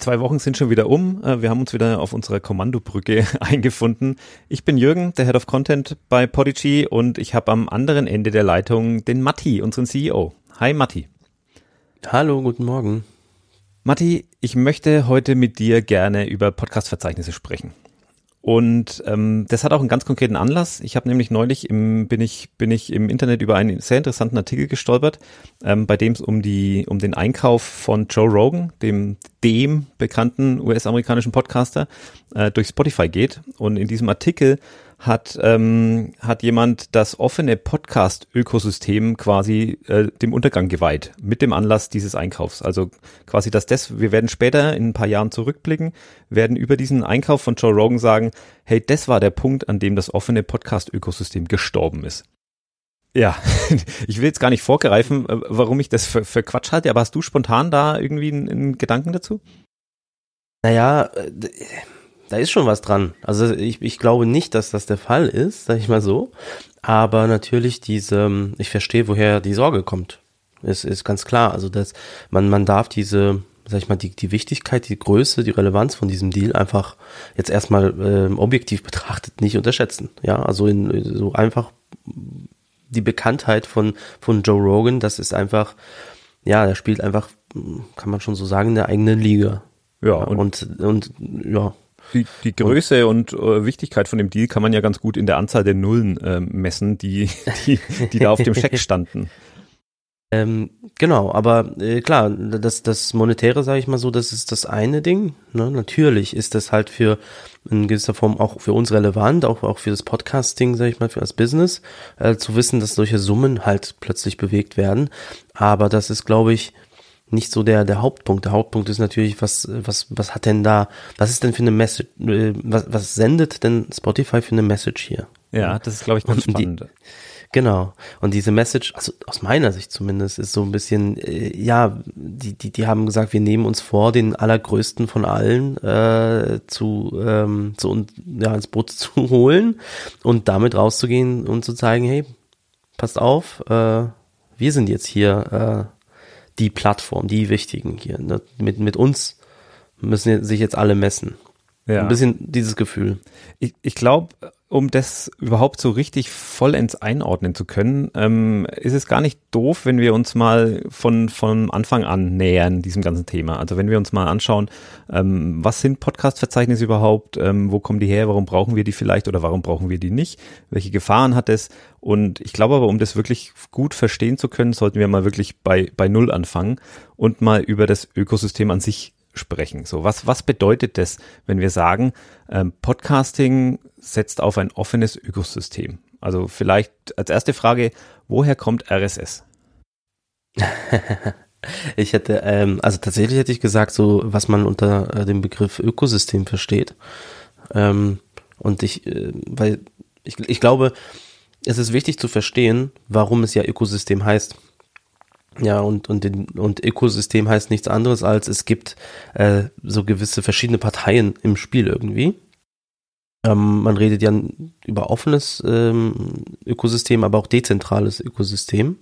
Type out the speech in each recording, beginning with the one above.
Zwei Wochen sind schon wieder um. Äh, wir haben uns wieder auf unserer Kommandobrücke eingefunden. Ich bin Jürgen, der Head of Content bei Podigy und ich habe am anderen Ende der Leitung den Matti, unseren CEO. Hi Matti. Hallo, guten Morgen. Matti, ich möchte heute mit dir gerne über Podcast-Verzeichnisse sprechen. Und ähm, das hat auch einen ganz konkreten Anlass. Ich habe nämlich neulich im, bin ich bin ich im Internet über einen sehr interessanten Artikel gestolpert, ähm, bei dem es um die um den Einkauf von Joe Rogan, dem dem bekannten US-amerikanischen Podcaster, äh, durch Spotify geht. Und in diesem Artikel hat, ähm, hat jemand das offene Podcast-Ökosystem quasi äh, dem Untergang geweiht, mit dem Anlass dieses Einkaufs. Also quasi, dass das, wir werden später in ein paar Jahren zurückblicken, werden über diesen Einkauf von Joe Rogan sagen, hey, das war der Punkt, an dem das offene Podcast-Ökosystem gestorben ist. Ja, ich will jetzt gar nicht vorgreifen, äh, warum ich das für, für Quatsch halte, aber hast du spontan da irgendwie einen, einen Gedanken dazu? Naja, äh, da ist schon was dran. Also ich, ich glaube nicht, dass das der Fall ist, sag ich mal so. Aber natürlich diese, ich verstehe, woher die Sorge kommt. Ist, ist ganz klar. Also dass man, man darf diese, sag ich mal, die, die Wichtigkeit, die Größe, die Relevanz von diesem Deal einfach jetzt erstmal ähm, objektiv betrachtet nicht unterschätzen. Ja, also in, so einfach die Bekanntheit von, von Joe Rogan, das ist einfach, ja, der spielt einfach, kann man schon so sagen, in der eigenen Liga. Ja, und, und, und ja, die, die Größe und, und äh, Wichtigkeit von dem Deal kann man ja ganz gut in der Anzahl der Nullen äh, messen, die, die, die da auf dem Scheck standen. Ähm, genau, aber äh, klar, das, das Monetäre, sage ich mal so, das ist das eine Ding. Ne? Natürlich ist das halt für in gewisser Form auch für uns relevant, auch, auch für das Podcasting, sage ich mal, für das Business, äh, zu wissen, dass solche Summen halt plötzlich bewegt werden. Aber das ist, glaube ich, nicht so der, der Hauptpunkt. Der Hauptpunkt ist natürlich, was, was, was hat denn da, was ist denn für eine Message, äh, was, was sendet denn Spotify für eine Message hier? Ja, das ist, glaube ich, ganz spannend. Die, genau. Und diese Message, also aus meiner Sicht zumindest, ist so ein bisschen, äh, ja, die, die, die haben gesagt, wir nehmen uns vor, den allergrößten von allen äh, zu, ähm, zu ja, ins Boot zu holen und damit rauszugehen und zu zeigen, hey, passt auf, äh, wir sind jetzt hier äh, die Plattform, die wichtigen hier. Ne? Mit, mit uns müssen sich jetzt alle messen. Ja. Ein bisschen dieses Gefühl. Ich, ich glaube, um das überhaupt so richtig vollends einordnen zu können, ähm, ist es gar nicht doof, wenn wir uns mal von, von Anfang an nähern, diesem ganzen Thema. Also wenn wir uns mal anschauen, ähm, was sind Podcast-Verzeichnisse überhaupt, ähm, wo kommen die her, warum brauchen wir die vielleicht oder warum brauchen wir die nicht, welche Gefahren hat es? Und ich glaube aber, um das wirklich gut verstehen zu können, sollten wir mal wirklich bei, bei Null anfangen und mal über das Ökosystem an sich sprechen. So, was, was bedeutet das, wenn wir sagen, ähm, Podcasting setzt auf ein offenes Ökosystem? Also vielleicht als erste Frage, woher kommt RSS? ich hätte, ähm, also tatsächlich hätte ich gesagt, so was man unter äh, dem Begriff Ökosystem versteht. Ähm, und ich, äh, weil ich, ich glaube, es ist wichtig zu verstehen, warum es ja Ökosystem heißt. Ja, und, und, den, und Ökosystem heißt nichts anderes als es gibt äh, so gewisse verschiedene Parteien im Spiel irgendwie. Ähm, man redet ja über offenes ähm, Ökosystem, aber auch dezentrales Ökosystem.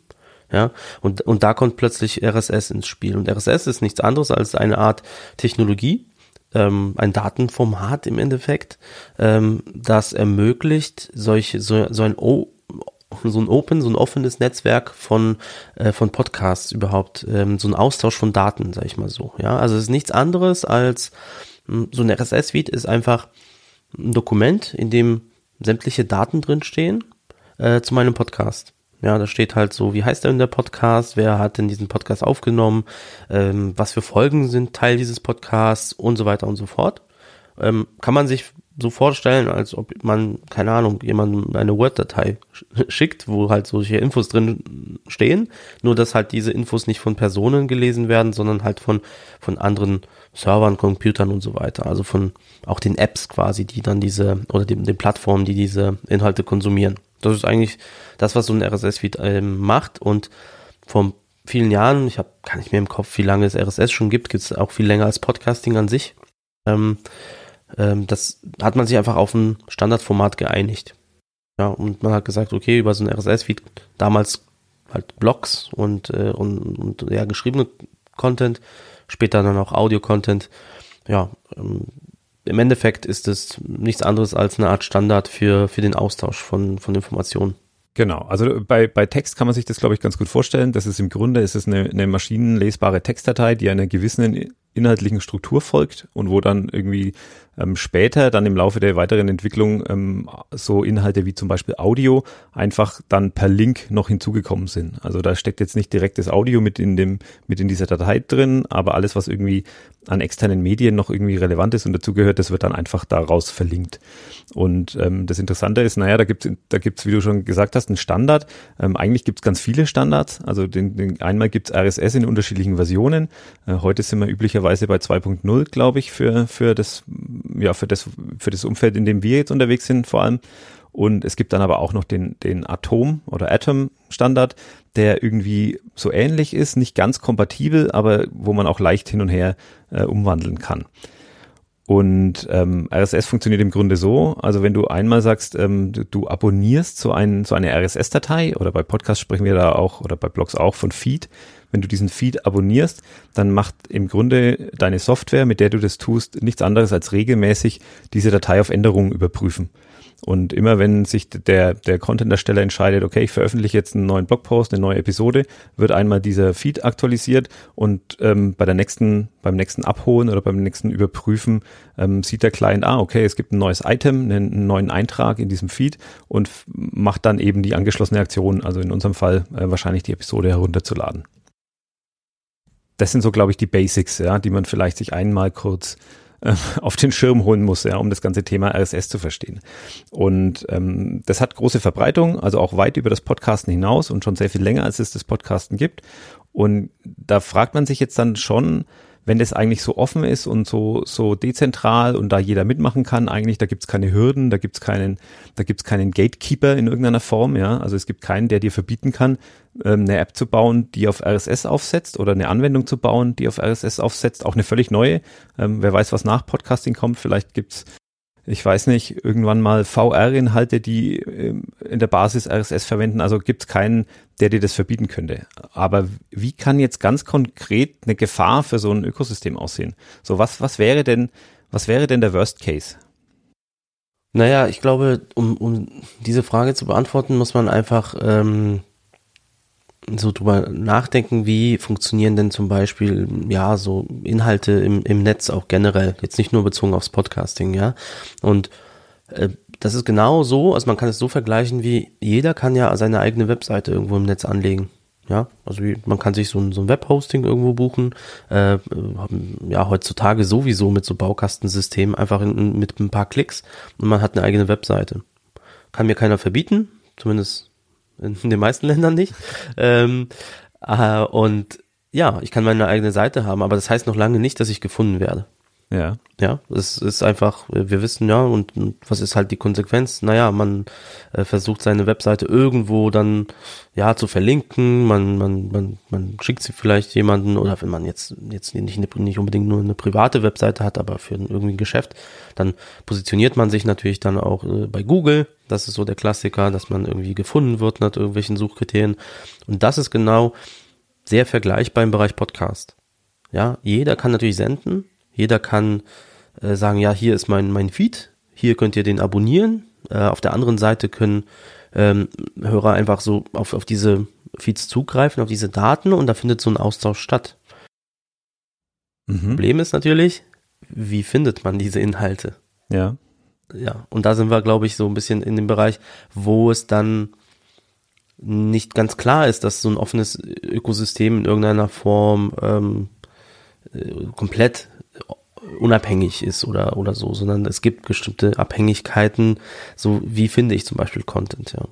Ja, und, und da kommt plötzlich RSS ins Spiel. Und RSS ist nichts anderes als eine Art Technologie, ähm, ein Datenformat im Endeffekt, ähm, das ermöglicht, solche, so, so ein o so ein Open, so ein offenes Netzwerk von, äh, von Podcasts überhaupt, ähm, so ein Austausch von Daten, sag ich mal so. Ja, also es ist nichts anderes als hm, so ein RSS-Feed ist einfach ein Dokument, in dem sämtliche Daten drinstehen äh, zu meinem Podcast. Ja, da steht halt so, wie heißt denn der Podcast, wer hat denn diesen Podcast aufgenommen, ähm, was für Folgen sind Teil dieses Podcasts und so weiter und so fort. Ähm, kann man sich so vorstellen, als ob man, keine Ahnung, jemandem eine Word-Datei schickt, wo halt solche Infos drin stehen, nur dass halt diese Infos nicht von Personen gelesen werden, sondern halt von, von anderen Servern, Computern und so weiter. Also von auch den Apps quasi, die dann diese, oder den, den Plattformen, die diese Inhalte konsumieren. Das ist eigentlich das, was so ein RSS-Feed ähm, macht und vor vielen Jahren, ich habe gar nicht mehr im Kopf, wie lange es RSS schon gibt, gibt es auch viel länger als Podcasting an sich. Ähm, ähm, das hat man sich einfach auf ein Standardformat geeinigt. Ja, und man hat gesagt, okay, über so ein RSS-Feed, damals halt Blogs und, äh, und, und ja, geschriebene Content, später dann auch Audio-Content. Ja, ähm, im Endeffekt ist es nichts anderes als eine Art Standard für, für den Austausch von, von Informationen. Genau, also bei, bei Text kann man sich das, glaube ich, ganz gut vorstellen. Das ist im Grunde ist es eine, eine maschinenlesbare Textdatei, die einer gewissen inhaltlichen Struktur folgt und wo dann irgendwie ähm, später dann im Laufe der weiteren Entwicklung ähm, so Inhalte wie zum Beispiel Audio einfach dann per Link noch hinzugekommen sind. Also da steckt jetzt nicht direkt das Audio mit in dem mit in dieser Datei drin, aber alles was irgendwie an externen Medien noch irgendwie relevant ist und dazugehört, das wird dann einfach daraus verlinkt. Und ähm, das Interessante ist, naja, da gibt's da gibt's, wie du schon gesagt hast, einen Standard. Ähm, eigentlich gibt's ganz viele Standards. Also den, den einmal gibt's RSS in unterschiedlichen Versionen. Äh, heute sind wir üblicherweise bei 2.0, glaube ich, für für das ja, für das, für das Umfeld, in dem wir jetzt unterwegs sind, vor allem. Und es gibt dann aber auch noch den, den Atom oder Atom Standard, der irgendwie so ähnlich ist, nicht ganz kompatibel, aber wo man auch leicht hin und her äh, umwandeln kann. Und ähm, RSS funktioniert im Grunde so, also wenn du einmal sagst, ähm, du, du abonnierst so, ein, so eine RSS-Datei oder bei Podcasts sprechen wir da auch oder bei Blogs auch von Feed, wenn du diesen Feed abonnierst, dann macht im Grunde deine Software, mit der du das tust, nichts anderes als regelmäßig diese Datei auf Änderungen überprüfen. Und immer wenn sich der, der Content-Ersteller entscheidet, okay, ich veröffentliche jetzt einen neuen Blogpost, eine neue Episode, wird einmal dieser Feed aktualisiert und ähm, bei der nächsten, beim nächsten Abholen oder beim nächsten Überprüfen ähm, sieht der Client, ah, okay, es gibt ein neues Item, einen, einen neuen Eintrag in diesem Feed und macht dann eben die angeschlossene Aktion, also in unserem Fall äh, wahrscheinlich die Episode herunterzuladen das sind so, glaube ich, die Basics, ja, die man vielleicht sich einmal kurz äh, auf den Schirm holen muss, ja, um das ganze Thema RSS zu verstehen. Und ähm, das hat große Verbreitung, also auch weit über das Podcasten hinaus und schon sehr viel länger, als es das Podcasten gibt. Und da fragt man sich jetzt dann schon, wenn das eigentlich so offen ist und so, so dezentral und da jeder mitmachen kann, eigentlich, da gibt's keine Hürden, da gibt's keinen, da gibt's keinen Gatekeeper in irgendeiner Form, ja. Also es gibt keinen, der dir verbieten kann, ähm, eine App zu bauen, die auf RSS aufsetzt oder eine Anwendung zu bauen, die auf RSS aufsetzt, auch eine völlig neue. Ähm, wer weiß, was nach Podcasting kommt, vielleicht gibt's ich weiß nicht, irgendwann mal VR-Inhalte, die ähm, in der Basis RSS verwenden. Also gibt es keinen, der dir das verbieten könnte. Aber wie kann jetzt ganz konkret eine Gefahr für so ein Ökosystem aussehen? So was, was wäre denn, was wäre denn der Worst Case? Naja, ich glaube, um, um diese Frage zu beantworten, muss man einfach ähm, so drüber nachdenken, wie funktionieren denn zum Beispiel, ja, so Inhalte im, im Netz auch generell, jetzt nicht nur bezogen aufs Podcasting, ja. Und äh, das ist genau so, also man kann es so vergleichen, wie jeder kann ja seine eigene Webseite irgendwo im Netz anlegen. Ja, also man kann sich so ein, so ein Webhosting irgendwo buchen. Äh, ja, heutzutage sowieso mit so Baukastensystemen einfach in, mit ein paar Klicks und man hat eine eigene Webseite. Kann mir keiner verbieten, zumindest in den meisten Ländern nicht. Ähm, äh, und ja, ich kann meine eigene Seite haben, aber das heißt noch lange nicht, dass ich gefunden werde. Ja. Ja, es ist einfach, wir wissen ja, und, und was ist halt die Konsequenz? Naja, man äh, versucht seine Webseite irgendwo dann ja zu verlinken, man, man, man, man schickt sie vielleicht jemanden oder wenn man jetzt, jetzt nicht, nicht unbedingt nur eine private Webseite hat, aber für irgendwie ein Geschäft, dann positioniert man sich natürlich dann auch äh, bei Google. Das ist so der Klassiker, dass man irgendwie gefunden wird nach irgendwelchen Suchkriterien. Und das ist genau sehr vergleichbar im Bereich Podcast. Ja, jeder kann natürlich senden, jeder kann äh, sagen, ja, hier ist mein, mein Feed, hier könnt ihr den abonnieren. Äh, auf der anderen Seite können ähm, Hörer einfach so auf, auf diese Feeds zugreifen, auf diese Daten und da findet so ein Austausch statt. Mhm. Problem ist natürlich, wie findet man diese Inhalte? Ja. Ja, und da sind wir, glaube ich, so ein bisschen in dem Bereich, wo es dann nicht ganz klar ist, dass so ein offenes Ökosystem in irgendeiner Form ähm, äh, komplett unabhängig ist oder, oder so, sondern es gibt bestimmte Abhängigkeiten, so wie finde ich zum Beispiel Content, ja.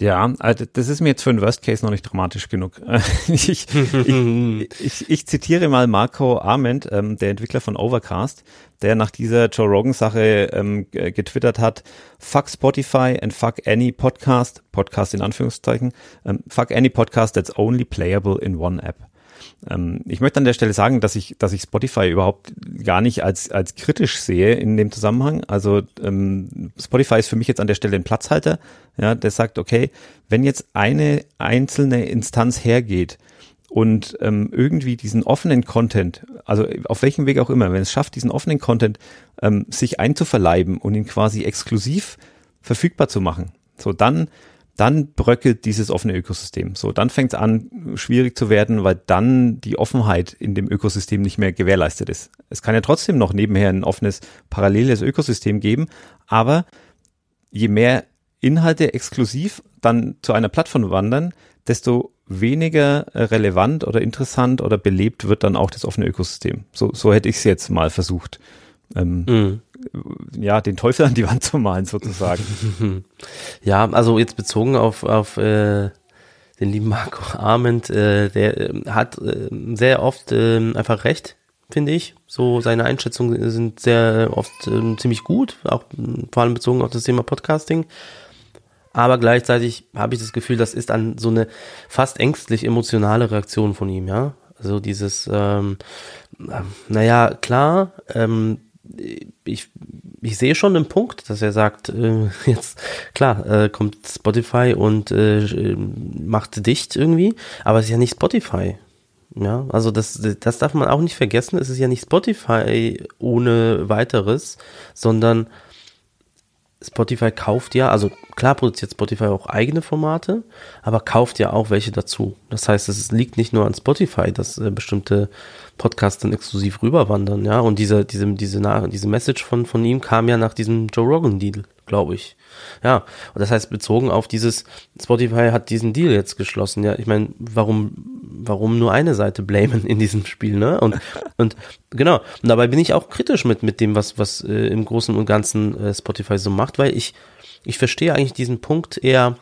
Ja, also das ist mir jetzt für einen Worst Case noch nicht dramatisch genug. ich, ich, ich, ich, zitiere mal Marco Arment, ähm, der Entwickler von Overcast, der nach dieser Joe Rogan Sache ähm, getwittert hat, fuck Spotify and fuck any podcast, Podcast in Anführungszeichen, ähm, fuck any podcast that's only playable in one app. Ähm, ich möchte an der Stelle sagen, dass ich, dass ich Spotify überhaupt gar nicht als, als kritisch sehe in dem Zusammenhang. Also ähm, Spotify ist für mich jetzt an der Stelle ein Platzhalter, ja, der sagt, okay, wenn jetzt eine einzelne Instanz hergeht und ähm, irgendwie diesen offenen Content, also auf welchem Weg auch immer, wenn es schafft, diesen offenen Content ähm, sich einzuverleiben und ihn quasi exklusiv verfügbar zu machen, so dann dann bröckelt dieses offene Ökosystem. So, dann fängt es an, schwierig zu werden, weil dann die Offenheit in dem Ökosystem nicht mehr gewährleistet ist. Es kann ja trotzdem noch nebenher ein offenes, paralleles Ökosystem geben, aber je mehr Inhalte exklusiv dann zu einer Plattform wandern, desto weniger relevant oder interessant oder belebt wird dann auch das offene Ökosystem. So, so hätte ich es jetzt mal versucht. Ähm, mm ja, den Teufel an die Wand zu malen, sozusagen. ja, also jetzt bezogen auf, auf äh, den lieben Marco Arment, äh, der äh, hat äh, sehr oft äh, einfach recht, finde ich. So seine Einschätzungen sind sehr oft äh, ziemlich gut, auch vor allem bezogen auf das Thema Podcasting. Aber gleichzeitig habe ich das Gefühl, das ist an so eine fast ängstlich emotionale Reaktion von ihm, ja. Also dieses, ähm, äh, naja, klar, ähm, ich, ich sehe schon den Punkt, dass er sagt, äh, jetzt klar, äh, kommt Spotify und äh, macht dicht irgendwie, aber es ist ja nicht Spotify. Ja, also das, das darf man auch nicht vergessen. Es ist ja nicht Spotify ohne weiteres, sondern Spotify kauft ja, also klar produziert Spotify auch eigene Formate, aber kauft ja auch welche dazu. Das heißt, es liegt nicht nur an Spotify, dass äh, bestimmte Podcasts dann exklusiv rüberwandern, ja. Und diese, diese, diese, diese Message von, von ihm kam ja nach diesem Joe Rogan Deal, glaube ich. Ja, und das heißt, bezogen auf dieses, Spotify hat diesen Deal jetzt geschlossen, ja. Ich meine, warum, warum nur eine Seite blamen in diesem Spiel, ne? Und, und genau, und dabei bin ich auch kritisch mit, mit dem, was, was äh, im Großen und Ganzen äh, Spotify so macht, weil ich, ich verstehe eigentlich diesen Punkt eher,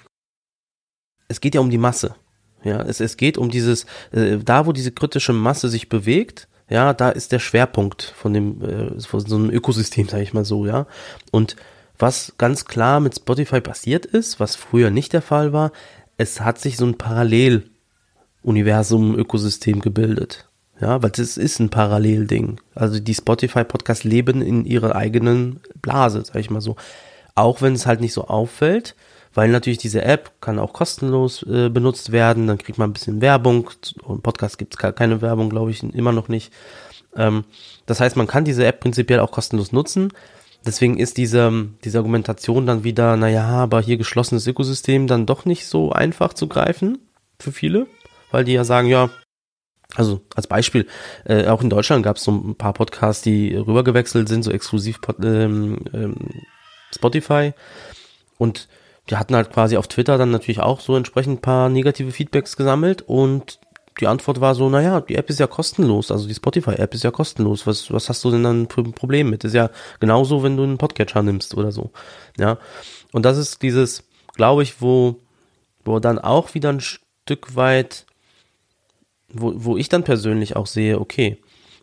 es geht ja um die Masse. Ja, es, es geht um dieses, äh, da wo diese kritische Masse sich bewegt, ja, da ist der Schwerpunkt von dem, äh, von so einem Ökosystem, sage ich mal so, ja. Und was ganz klar mit Spotify passiert ist, was früher nicht der Fall war, es hat sich so ein Paralleluniversum, Ökosystem gebildet. Ja, weil das ist ein Parallelding. Also die Spotify-Podcasts leben in ihrer eigenen Blase, sag ich mal so. Auch wenn es halt nicht so auffällt, weil natürlich diese App kann auch kostenlos äh, benutzt werden, dann kriegt man ein bisschen Werbung. Im Podcast gibt es keine Werbung, glaube ich, immer noch nicht. Ähm, das heißt, man kann diese App prinzipiell auch kostenlos nutzen. Deswegen ist diese, diese Argumentation dann wieder, naja, aber hier geschlossenes Ökosystem dann doch nicht so einfach zu greifen für viele, weil die ja sagen, ja, also als Beispiel, äh, auch in Deutschland gab es so ein paar Podcasts, die rübergewechselt sind, so exklusiv ähm, ähm, Spotify. Und die hatten halt quasi auf Twitter dann natürlich auch so entsprechend ein paar negative Feedbacks gesammelt und die Antwort war so, naja, die App ist ja kostenlos, also die Spotify-App ist ja kostenlos. Was, was hast du denn dann für ein Problem mit? Ist ja genauso, wenn du einen Podcatcher nimmst oder so. Ja. Und das ist dieses, glaube ich, wo, wo dann auch wieder ein Stück weit, wo, wo ich dann persönlich auch sehe, okay,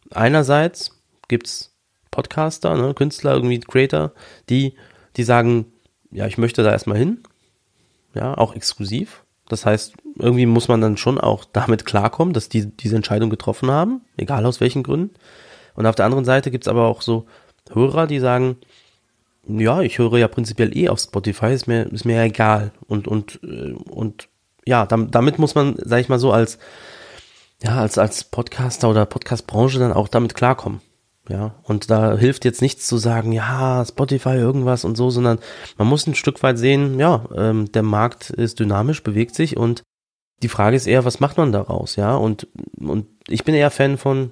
einerseits gibt's Podcaster, ne, Künstler, irgendwie Creator, die, die sagen, ja, ich möchte da erstmal hin. Ja, auch exklusiv. Das heißt, irgendwie muss man dann schon auch damit klarkommen, dass die diese Entscheidung getroffen haben, egal aus welchen Gründen. Und auf der anderen Seite gibt's aber auch so Hörer, die sagen, ja, ich höre ja prinzipiell eh auf Spotify, ist mir, ist mir egal. Und, und, äh, und ja, damit muss man, sag ich mal so, als, ja, als, als Podcaster oder Podcastbranche dann auch damit klarkommen. Ja, und da hilft jetzt nichts zu sagen, ja, Spotify irgendwas und so, sondern man muss ein Stück weit sehen, ja, ähm, der Markt ist dynamisch, bewegt sich und die Frage ist eher, was macht man daraus, ja? Und, und ich bin eher Fan von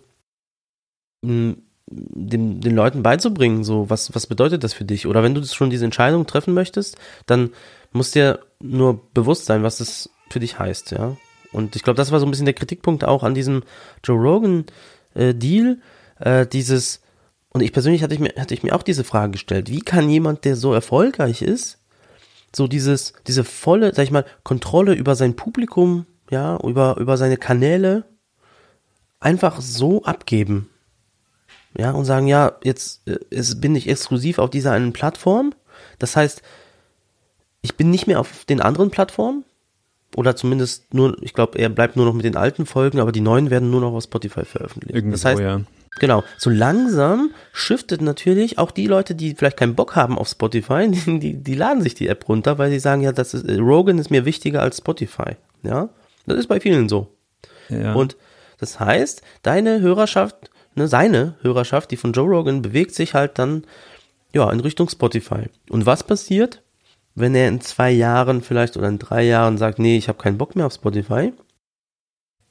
mh, hm, den, den Leuten beizubringen, so, was, was bedeutet das für dich? Oder wenn du schon diese Entscheidung treffen möchtest, dann muss dir nur bewusst sein, was das für dich heißt, ja. Und ich glaube, das war so ein bisschen der Kritikpunkt auch an diesem Joe Rogan äh, Deal, äh, dieses, und ich persönlich hatte ich, mir, hatte ich mir auch diese Frage gestellt, wie kann jemand, der so erfolgreich ist, so dieses, diese volle, sag ich mal, Kontrolle über sein Publikum, ja, über, über seine Kanäle einfach so abgeben. Ja, und sagen, ja, jetzt äh, es bin ich exklusiv auf dieser einen Plattform. Das heißt, ich bin nicht mehr auf den anderen Plattformen. Oder zumindest nur, ich glaube, er bleibt nur noch mit den alten Folgen, aber die neuen werden nur noch auf Spotify veröffentlicht. Irgendwie das heißt, ja. Genau. So langsam shiftet natürlich auch die Leute, die vielleicht keinen Bock haben auf Spotify, die, die, die laden sich die App runter, weil sie sagen, ja, das ist, Rogan ist mir wichtiger als Spotify. Ja. Das ist bei vielen so. Ja. Und das heißt, deine Hörerschaft, ne, seine Hörerschaft, die von Joe Rogan, bewegt sich halt dann ja in Richtung Spotify. Und was passiert, wenn er in zwei Jahren vielleicht oder in drei Jahren sagt, nee, ich habe keinen Bock mehr auf Spotify?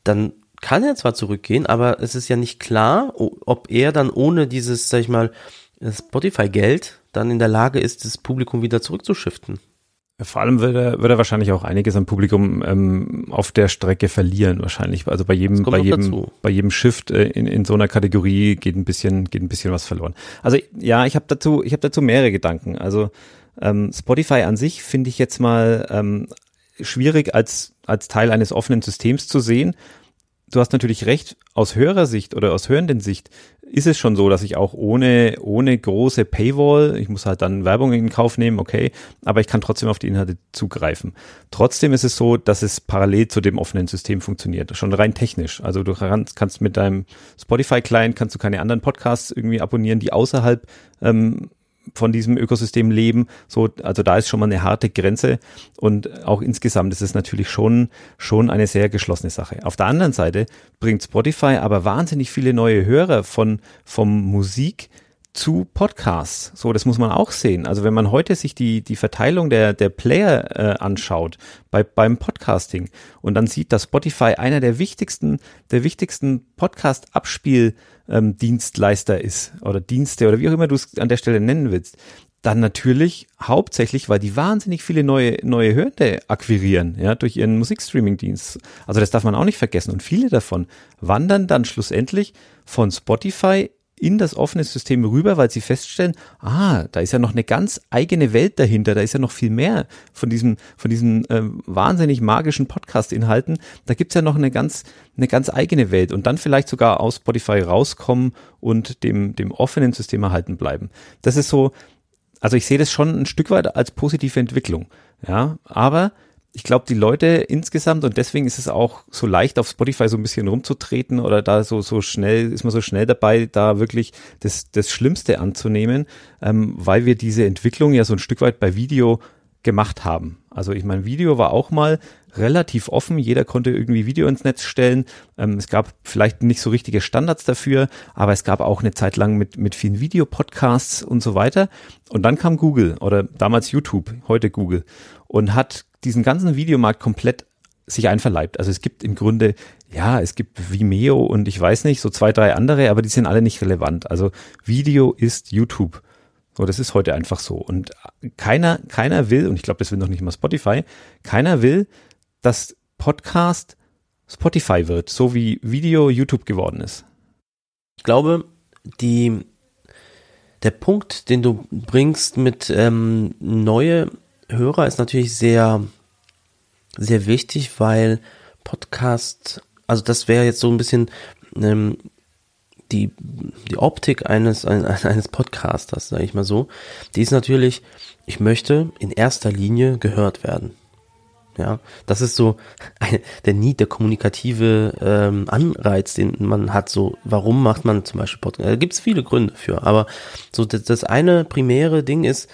Dann kann er zwar zurückgehen, aber es ist ja nicht klar, ob er dann ohne dieses, sag ich mal, Spotify-Geld dann in der Lage ist, das Publikum wieder zurückzuschiften. Vor allem wird er, wird er wahrscheinlich auch einiges am Publikum ähm, auf der Strecke verlieren, wahrscheinlich. Also bei jedem, bei jedem, bei jedem Shift äh, in, in so einer Kategorie geht ein bisschen, geht ein bisschen was verloren. Also ja, ich habe dazu, ich habe dazu mehrere Gedanken. Also ähm, Spotify an sich finde ich jetzt mal ähm, schwierig als als Teil eines offenen Systems zu sehen, du hast natürlich recht, aus Hörersicht oder aus hörenden Sicht ist es schon so, dass ich auch ohne, ohne große Paywall, ich muss halt dann Werbung in Kauf nehmen, okay, aber ich kann trotzdem auf die Inhalte zugreifen. Trotzdem ist es so, dass es parallel zu dem offenen System funktioniert, schon rein technisch. Also du kannst, mit deinem Spotify-Client, kannst du keine anderen Podcasts irgendwie abonnieren, die außerhalb ähm, von diesem Ökosystem leben. So, also da ist schon mal eine harte Grenze und auch insgesamt ist es natürlich schon, schon eine sehr geschlossene Sache. Auf der anderen Seite bringt Spotify aber wahnsinnig viele neue Hörer von, vom Musik zu Podcasts. So, das muss man auch sehen. Also wenn man heute sich die, die Verteilung der, der Player äh, anschaut bei, beim Podcasting und dann sieht, dass Spotify einer der wichtigsten, der wichtigsten Podcast-Abspiel ähm, Dienstleister ist oder Dienste oder wie auch immer du es an der Stelle nennen willst, dann natürlich hauptsächlich, weil die wahnsinnig viele neue, neue Hörende akquirieren, ja, durch ihren Musikstreaming-Dienst. Also das darf man auch nicht vergessen. Und viele davon wandern dann schlussendlich von Spotify in das offene System rüber, weil sie feststellen, ah, da ist ja noch eine ganz eigene Welt dahinter, da ist ja noch viel mehr von diesem, von diesen äh, wahnsinnig magischen Podcast-Inhalten. Da gibt's ja noch eine ganz, eine ganz eigene Welt und dann vielleicht sogar aus Spotify rauskommen und dem, dem offenen System erhalten bleiben. Das ist so, also ich sehe das schon ein Stück weit als positive Entwicklung. Ja, aber ich glaube, die Leute insgesamt und deswegen ist es auch so leicht auf Spotify so ein bisschen rumzutreten oder da so so schnell ist man so schnell dabei, da wirklich das das Schlimmste anzunehmen, ähm, weil wir diese Entwicklung ja so ein Stück weit bei Video gemacht haben. Also ich meine, Video war auch mal relativ offen, jeder konnte irgendwie Video ins Netz stellen. Ähm, es gab vielleicht nicht so richtige Standards dafür, aber es gab auch eine Zeit lang mit, mit vielen Videopodcasts und so weiter. Und dann kam Google oder damals YouTube, heute Google und hat diesen ganzen Videomarkt komplett sich einverleibt. Also es gibt im Grunde, ja, es gibt Vimeo und ich weiß nicht, so zwei, drei andere, aber die sind alle nicht relevant. Also Video ist YouTube. So, das ist heute einfach so. Und keiner, keiner will, und ich glaube, das will noch nicht mal Spotify, keiner will, dass Podcast Spotify wird, so wie Video YouTube geworden ist. Ich glaube, die, der Punkt, den du bringst mit ähm, neue Hörer ist natürlich sehr, sehr wichtig, weil Podcast, also das wäre jetzt so ein bisschen ähm, die, die Optik eines, eines Podcasters, sage ich mal so. Die ist natürlich, ich möchte in erster Linie gehört werden. Ja, das ist so ein, der Need, der kommunikative ähm, Anreiz, den man hat. So, warum macht man zum Beispiel Podcast? Da gibt es viele Gründe für, aber so das, das eine primäre Ding ist,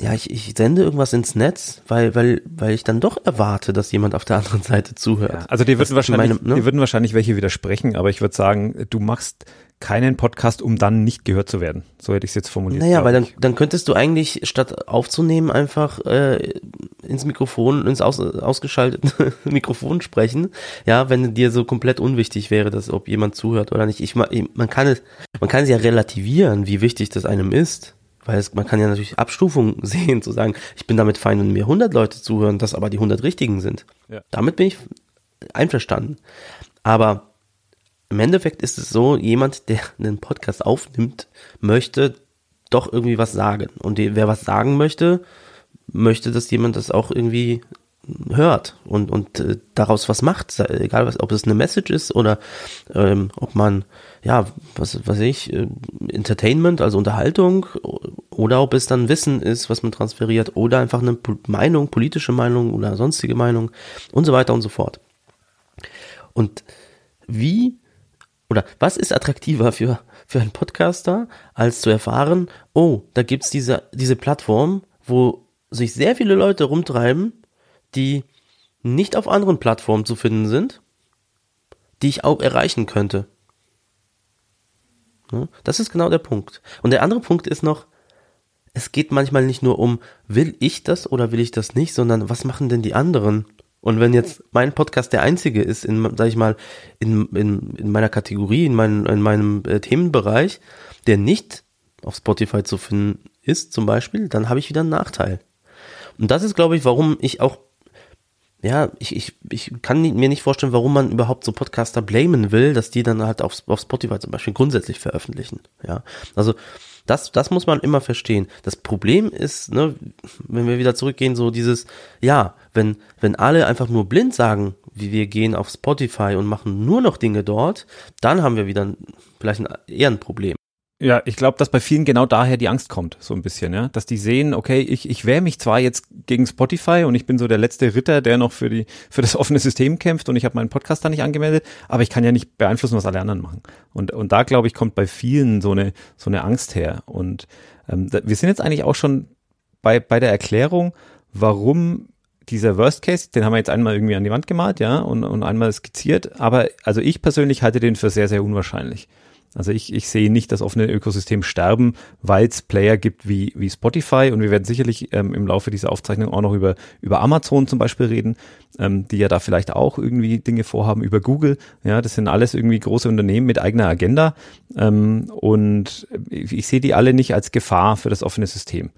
ja, ich, ich sende irgendwas ins Netz, weil, weil, weil ich dann doch erwarte, dass jemand auf der anderen Seite zuhört. Ja, also die würden, wahrscheinlich, meine, ne? die würden wahrscheinlich welche widersprechen, aber ich würde sagen, du machst keinen Podcast, um dann nicht gehört zu werden. So hätte ich es jetzt formuliert. Naja, weil dann, dann könntest du eigentlich statt aufzunehmen einfach äh, ins Mikrofon, ins aus, ausgeschaltete Mikrofon sprechen. Ja, wenn dir so komplett unwichtig wäre, dass ob jemand zuhört oder nicht. Ich, man kann es, man kann es ja relativieren, wie wichtig das einem ist. Weil es, man kann ja natürlich Abstufungen sehen, zu sagen, ich bin damit fein, wenn mir 100 Leute zuhören, dass aber die 100 richtigen sind. Ja. Damit bin ich einverstanden. Aber im Endeffekt ist es so, jemand, der einen Podcast aufnimmt, möchte doch irgendwie was sagen. Und wer was sagen möchte, möchte, dass jemand das auch irgendwie hört und, und äh, daraus was macht, egal was, ob es eine Message ist oder ähm, ob man, ja, was weiß ich, äh, Entertainment, also Unterhaltung, oder ob es dann Wissen ist, was man transferiert, oder einfach eine Meinung, politische Meinung oder sonstige Meinung und so weiter und so fort. Und wie oder was ist attraktiver für, für einen Podcaster, als zu erfahren, oh, da gibt's diese, diese Plattform, wo sich sehr viele Leute rumtreiben, die nicht auf anderen Plattformen zu finden sind, die ich auch erreichen könnte. Ne? Das ist genau der Punkt. Und der andere Punkt ist noch, es geht manchmal nicht nur um, will ich das oder will ich das nicht, sondern was machen denn die anderen? Und wenn jetzt mein Podcast der einzige ist, in, sag ich mal, in, in, in meiner Kategorie, in, mein, in meinem äh, Themenbereich, der nicht auf Spotify zu finden ist, zum Beispiel, dann habe ich wieder einen Nachteil. Und das ist, glaube ich, warum ich auch ja, ich, ich, ich kann mir nicht vorstellen, warum man überhaupt so Podcaster blamen will, dass die dann halt auf, auf Spotify zum Beispiel grundsätzlich veröffentlichen. Ja, also das, das muss man immer verstehen. Das Problem ist, ne, wenn wir wieder zurückgehen, so dieses, ja, wenn, wenn alle einfach nur blind sagen, wie wir gehen auf Spotify und machen nur noch Dinge dort, dann haben wir wieder vielleicht ein, eher ein Problem. Ja, ich glaube, dass bei vielen genau daher die Angst kommt, so ein bisschen, ja. Dass die sehen, okay, ich, ich wehre mich zwar jetzt gegen Spotify und ich bin so der letzte Ritter, der noch für die, für das offene System kämpft und ich habe meinen Podcast da nicht angemeldet, aber ich kann ja nicht beeinflussen, was alle anderen machen. Und, und da, glaube ich, kommt bei vielen so eine, so eine Angst her. Und ähm, wir sind jetzt eigentlich auch schon bei, bei der Erklärung, warum dieser Worst Case, den haben wir jetzt einmal irgendwie an die Wand gemalt, ja, und, und einmal skizziert, aber also ich persönlich halte den für sehr, sehr unwahrscheinlich. Also ich, ich sehe nicht das offene Ökosystem sterben, weil es Player gibt wie, wie Spotify und wir werden sicherlich ähm, im Laufe dieser Aufzeichnung auch noch über, über Amazon zum Beispiel reden, ähm, die ja da vielleicht auch irgendwie Dinge vorhaben, über Google. Ja, das sind alles irgendwie große Unternehmen mit eigener Agenda ähm, und ich, ich sehe die alle nicht als Gefahr für das offene System.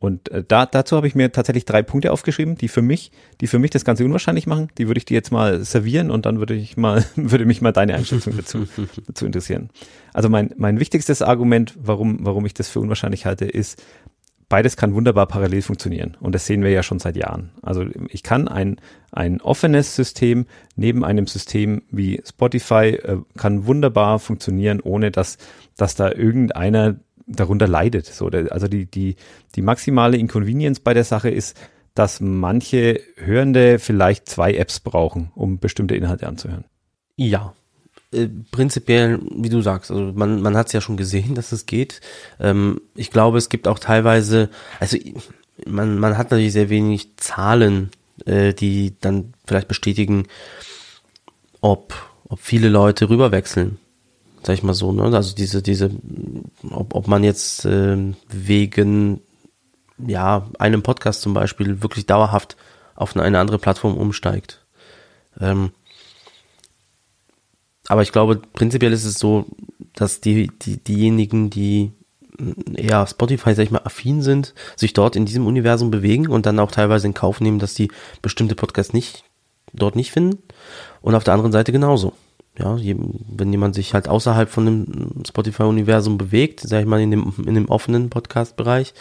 Und äh, da, dazu habe ich mir tatsächlich drei Punkte aufgeschrieben, die für mich, die für mich das Ganze unwahrscheinlich machen. Die würde ich dir jetzt mal servieren und dann würde ich mal, würde mich mal deine Einschätzung dazu, dazu interessieren. Also mein, mein wichtigstes Argument, warum, warum ich das für unwahrscheinlich halte, ist, beides kann wunderbar parallel funktionieren. Und das sehen wir ja schon seit Jahren. Also ich kann ein, ein offenes System neben einem System wie Spotify äh, kann wunderbar funktionieren, ohne dass, dass da irgendeiner darunter leidet. So, also die, die, die maximale Inconvenience bei der Sache ist, dass manche Hörende vielleicht zwei Apps brauchen, um bestimmte Inhalte anzuhören. Ja, äh, prinzipiell, wie du sagst, also man, man hat es ja schon gesehen, dass es geht. Ähm, ich glaube, es gibt auch teilweise, also man, man hat natürlich sehr wenig Zahlen, äh, die dann vielleicht bestätigen, ob, ob viele Leute rüberwechseln sag ich mal so, ne? Also diese, diese, ob, ob man jetzt äh, wegen ja, einem Podcast zum Beispiel wirklich dauerhaft auf eine, andere Plattform umsteigt. Ähm, aber ich glaube, prinzipiell ist es so, dass die, die, diejenigen, die eher Spotify, sag ich mal, affin sind, sich dort in diesem Universum bewegen und dann auch teilweise in Kauf nehmen, dass die bestimmte Podcasts nicht, dort nicht finden. Und auf der anderen Seite genauso ja, wenn jemand sich halt außerhalb von dem Spotify-Universum bewegt, sag ich mal, in dem, in dem offenen Podcast-Bereich,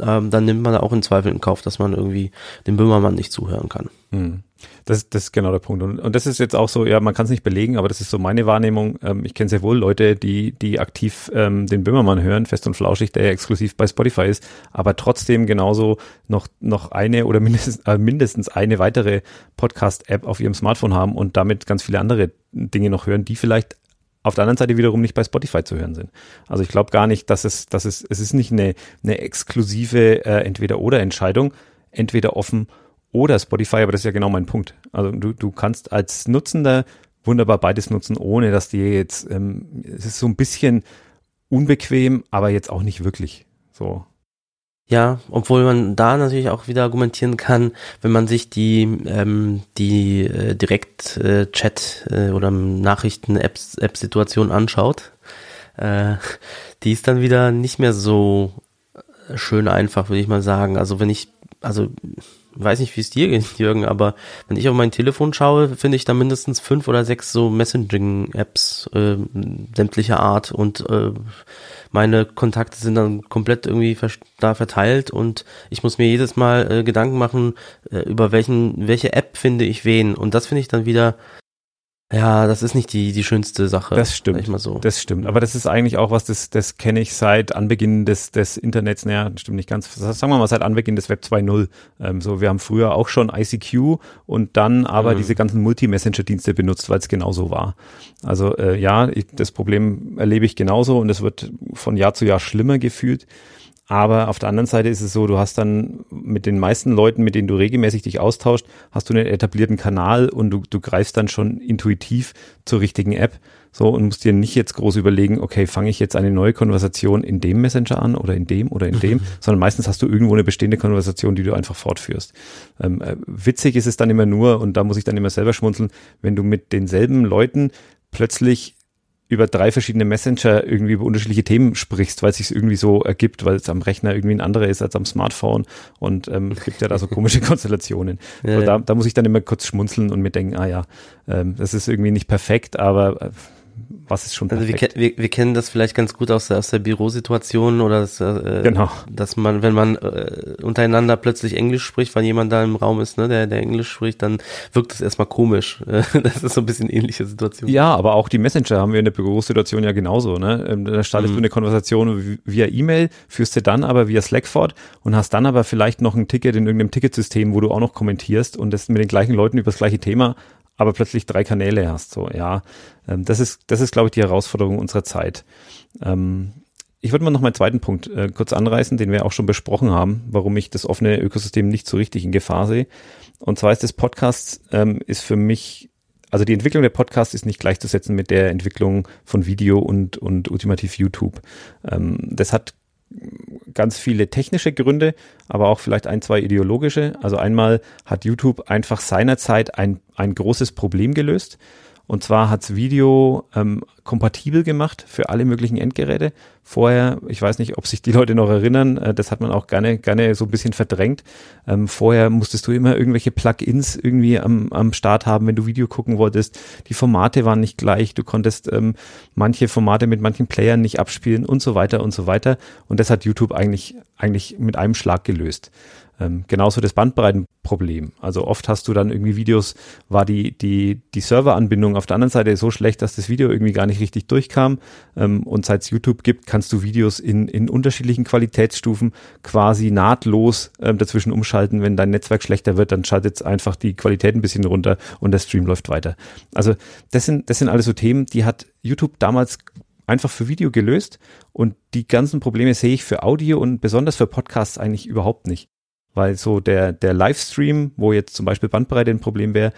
ähm, dann nimmt man auch in Zweifel in Kauf, dass man irgendwie dem Böhmermann nicht zuhören kann. Hm. Das, das ist genau der Punkt. Und, und das ist jetzt auch so, ja, man kann es nicht belegen, aber das ist so meine Wahrnehmung. Ähm, ich kenne sehr wohl Leute, die, die aktiv ähm, den Böhmermann hören, fest und flauschig, der ja exklusiv bei Spotify ist, aber trotzdem genauso noch, noch eine oder mindestens, äh, mindestens eine weitere Podcast-App auf ihrem Smartphone haben und damit ganz viele andere Dinge noch hören, die vielleicht auf der anderen Seite wiederum nicht bei Spotify zu hören sind. Also ich glaube gar nicht, dass es, dass es, es ist nicht eine, eine exklusive äh, Entweder-oder-Entscheidung, entweder offen oder Spotify, aber das ist ja genau mein Punkt. Also du, du kannst als Nutzender wunderbar beides nutzen, ohne dass dir jetzt, ähm, es ist so ein bisschen unbequem, aber jetzt auch nicht wirklich so. Ja, obwohl man da natürlich auch wieder argumentieren kann, wenn man sich die ähm, die äh, Direkt-Chat äh, äh, oder Nachrichten-App-Situation anschaut, äh, die ist dann wieder nicht mehr so schön einfach, würde ich mal sagen. Also wenn ich, also weiß nicht, wie es dir geht, Jürgen, aber wenn ich auf mein Telefon schaue, finde ich da mindestens fünf oder sechs so Messaging-Apps äh, sämtlicher Art und äh, meine Kontakte sind dann komplett irgendwie da verteilt und ich muss mir jedes Mal äh, Gedanken machen, äh, über welchen, welche App finde ich wen. Und das finde ich dann wieder ja, das ist nicht die, die schönste Sache. Das stimmt. Mal so. Das stimmt. Aber das ist eigentlich auch was, das, das kenne ich seit Anbeginn des, des Internets. Naja, stimmt nicht ganz. Sagen wir mal seit Anbeginn des Web 2.0. Ähm, so, wir haben früher auch schon ICQ und dann aber mhm. diese ganzen Multi-Messenger-Dienste benutzt, weil es genauso war. Also, äh, ja, ich, das Problem erlebe ich genauso und es wird von Jahr zu Jahr schlimmer gefühlt. Aber auf der anderen Seite ist es so, du hast dann mit den meisten Leuten, mit denen du regelmäßig dich austauscht, hast du einen etablierten Kanal und du, du greifst dann schon intuitiv zur richtigen App. So und musst dir nicht jetzt groß überlegen, okay, fange ich jetzt eine neue Konversation in dem Messenger an oder in dem oder in dem, sondern meistens hast du irgendwo eine bestehende Konversation, die du einfach fortführst. Ähm, äh, witzig ist es dann immer nur, und da muss ich dann immer selber schmunzeln, wenn du mit denselben Leuten plötzlich über drei verschiedene Messenger irgendwie über unterschiedliche Themen sprichst, weil es sich irgendwie so ergibt, weil es am Rechner irgendwie ein anderer ist als am Smartphone und ähm, es gibt ja da so komische Konstellationen. Ja, da, da muss ich dann immer kurz schmunzeln und mir denken, ah ja, ähm, das ist irgendwie nicht perfekt, aber äh, was ist schon perfekt. Also wir, wir, wir kennen das vielleicht ganz gut aus der, aus der Bürosituation oder das, äh, genau. dass man, wenn man äh, untereinander plötzlich Englisch spricht, weil jemand da im Raum ist, ne, der, der Englisch spricht, dann wirkt es erstmal komisch. das ist so ein bisschen ähnliche Situation. Ja, aber auch die Messenger haben wir in der Bürosituation ja genauso. Ne? Ähm, da startest mhm. du eine Konversation via E-Mail, führst du dann aber via Slack fort und hast dann aber vielleicht noch ein Ticket in irgendeinem Ticketsystem, wo du auch noch kommentierst und das mit den gleichen Leuten über das gleiche Thema aber plötzlich drei Kanäle hast. So, ja, ähm, das ist, das ist, glaube ich, die Herausforderung unserer Zeit. Ähm, ich würde mal noch meinen zweiten Punkt äh, kurz anreißen, den wir auch schon besprochen haben, warum ich das offene Ökosystem nicht so richtig in Gefahr sehe. Und zwar ist das Podcast ähm, ist für mich also die Entwicklung der Podcasts ist nicht gleichzusetzen mit der Entwicklung von Video und, und ultimativ YouTube. Ähm, das hat ganz viele technische Gründe, aber auch vielleicht ein, zwei ideologische. Also einmal hat YouTube einfach seinerzeit ein, ein großes Problem gelöst. Und zwar hat's Video ähm, kompatibel gemacht für alle möglichen Endgeräte. Vorher, ich weiß nicht, ob sich die Leute noch erinnern, äh, das hat man auch gerne, gerne so ein bisschen verdrängt. Ähm, vorher musstest du immer irgendwelche Plugins irgendwie am, am Start haben, wenn du Video gucken wolltest. Die Formate waren nicht gleich, du konntest ähm, manche Formate mit manchen Playern nicht abspielen und so weiter und so weiter. Und das hat YouTube eigentlich, eigentlich mit einem Schlag gelöst. Ähm, genauso das Bandbreitenproblem. Also oft hast du dann irgendwie Videos, war die, die, die Serveranbindung auf der anderen Seite so schlecht, dass das Video irgendwie gar nicht richtig durchkam. Ähm, und seit es YouTube gibt, kannst du Videos in, in unterschiedlichen Qualitätsstufen quasi nahtlos ähm, dazwischen umschalten. Wenn dein Netzwerk schlechter wird, dann schaltet es einfach die Qualität ein bisschen runter und der Stream läuft weiter. Also das sind, das sind alles so Themen, die hat YouTube damals einfach für Video gelöst und die ganzen Probleme sehe ich für Audio und besonders für Podcasts eigentlich überhaupt nicht. Weil so der, der Livestream, wo jetzt zum Beispiel Bandbreite ein Problem wäre,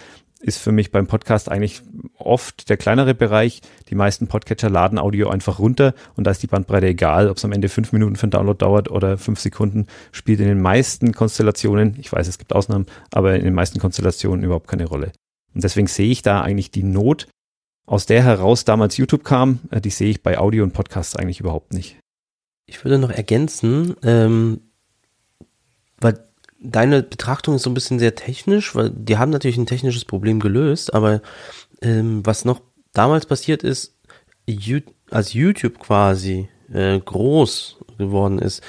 ist für mich beim Podcast eigentlich oft der kleinere Bereich. Die meisten Podcatcher laden Audio einfach runter und da ist die Bandbreite egal, ob es am Ende fünf Minuten für einen Download dauert oder fünf Sekunden, spielt in den meisten Konstellationen, ich weiß, es gibt Ausnahmen, aber in den meisten Konstellationen überhaupt keine Rolle. Und deswegen sehe ich da eigentlich die Not, aus der heraus damals YouTube kam, äh, die sehe ich bei Audio und Podcasts eigentlich überhaupt nicht. Ich würde noch ergänzen, ähm, weil deine Betrachtung ist so ein bisschen sehr technisch, weil die haben natürlich ein technisches Problem gelöst, aber ähm, was noch damals passiert ist, als YouTube quasi äh, groß geworden ist,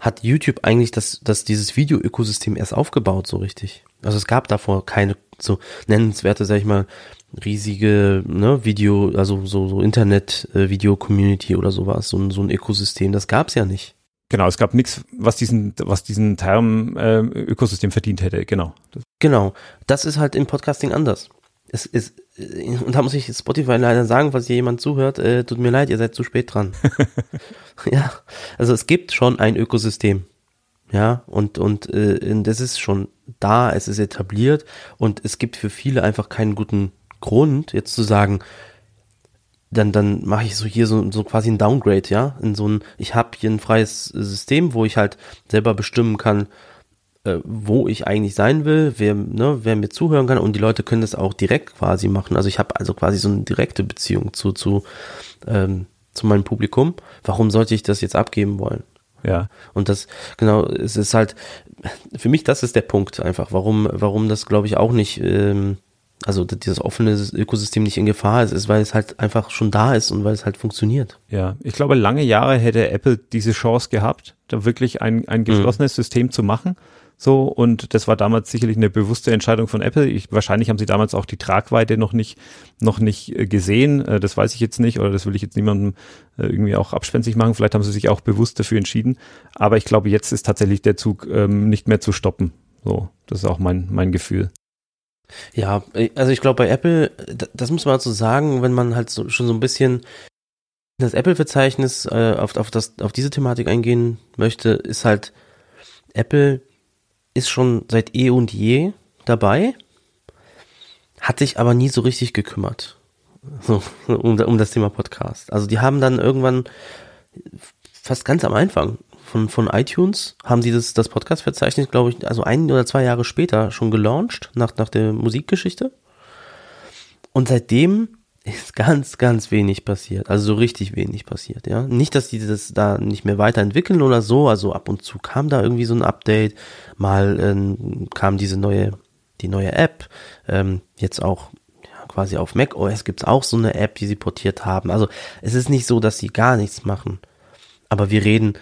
hat YouTube eigentlich das, das dieses Video-Ökosystem erst aufgebaut, so richtig. Also es gab davor keine so nennenswerte, sag ich mal, riesige ne, Video, also so, so Internet-Video-Community äh, oder sowas, so, so ein Ökosystem, das gab's ja nicht. Genau, es gab nichts, was diesen, was diesen Term äh, Ökosystem verdient hätte, genau. Genau, das ist halt im Podcasting anders. Es ist, und da muss ich Spotify leider sagen, falls hier jemand zuhört, äh, tut mir leid, ihr seid zu spät dran. ja, also es gibt schon ein Ökosystem. Ja, und, und äh, das ist schon da, es ist etabliert und es gibt für viele einfach keinen guten Grund, jetzt zu sagen, dann, dann mache ich so hier so, so quasi ein Downgrade, ja, in so ein, ich habe hier ein freies System, wo ich halt selber bestimmen kann, äh, wo ich eigentlich sein will, wer, ne, wer mir zuhören kann und die Leute können das auch direkt quasi machen. Also ich habe also quasi so eine direkte Beziehung zu, zu, ähm, zu meinem Publikum. Warum sollte ich das jetzt abgeben wollen? Ja. Und das, genau, es ist halt, für mich, das ist der Punkt einfach, warum, warum das, glaube ich, auch nicht, ähm, also dieses offene Ökosystem nicht in Gefahr ist, ist, weil es halt einfach schon da ist und weil es halt funktioniert. Ja, ich glaube, lange Jahre hätte Apple diese Chance gehabt, da wirklich ein, ein mhm. geschlossenes mhm. System zu machen. So, und das war damals sicherlich eine bewusste Entscheidung von Apple. Ich, wahrscheinlich haben sie damals auch die Tragweite noch nicht, noch nicht äh, gesehen. Äh, das weiß ich jetzt nicht, oder das will ich jetzt niemandem äh, irgendwie auch abspenstig machen. Vielleicht haben sie sich auch bewusst dafür entschieden. Aber ich glaube, jetzt ist tatsächlich der Zug ähm, nicht mehr zu stoppen. So, das ist auch mein, mein Gefühl. Ja, also ich glaube bei Apple, das muss man dazu sagen, wenn man halt so, schon so ein bisschen das Apple-Verzeichnis äh, auf, auf, auf diese Thematik eingehen möchte, ist halt, Apple ist schon seit eh und je dabei, hat sich aber nie so richtig gekümmert. So, um, um das Thema Podcast. Also die haben dann irgendwann fast ganz am Anfang von, von iTunes haben sie das, das Podcast-Verzeichnis, glaube ich, also ein oder zwei Jahre später schon gelauncht, nach, nach der Musikgeschichte. Und seitdem ist ganz, ganz wenig passiert. Also so richtig wenig passiert, ja. Nicht, dass die das da nicht mehr weiterentwickeln oder so. Also ab und zu kam da irgendwie so ein Update. Mal ähm, kam diese neue, die neue App. Ähm, jetzt auch quasi auf Mac OS gibt's auch so eine App, die sie portiert haben. Also es ist nicht so, dass sie gar nichts machen. Aber wir reden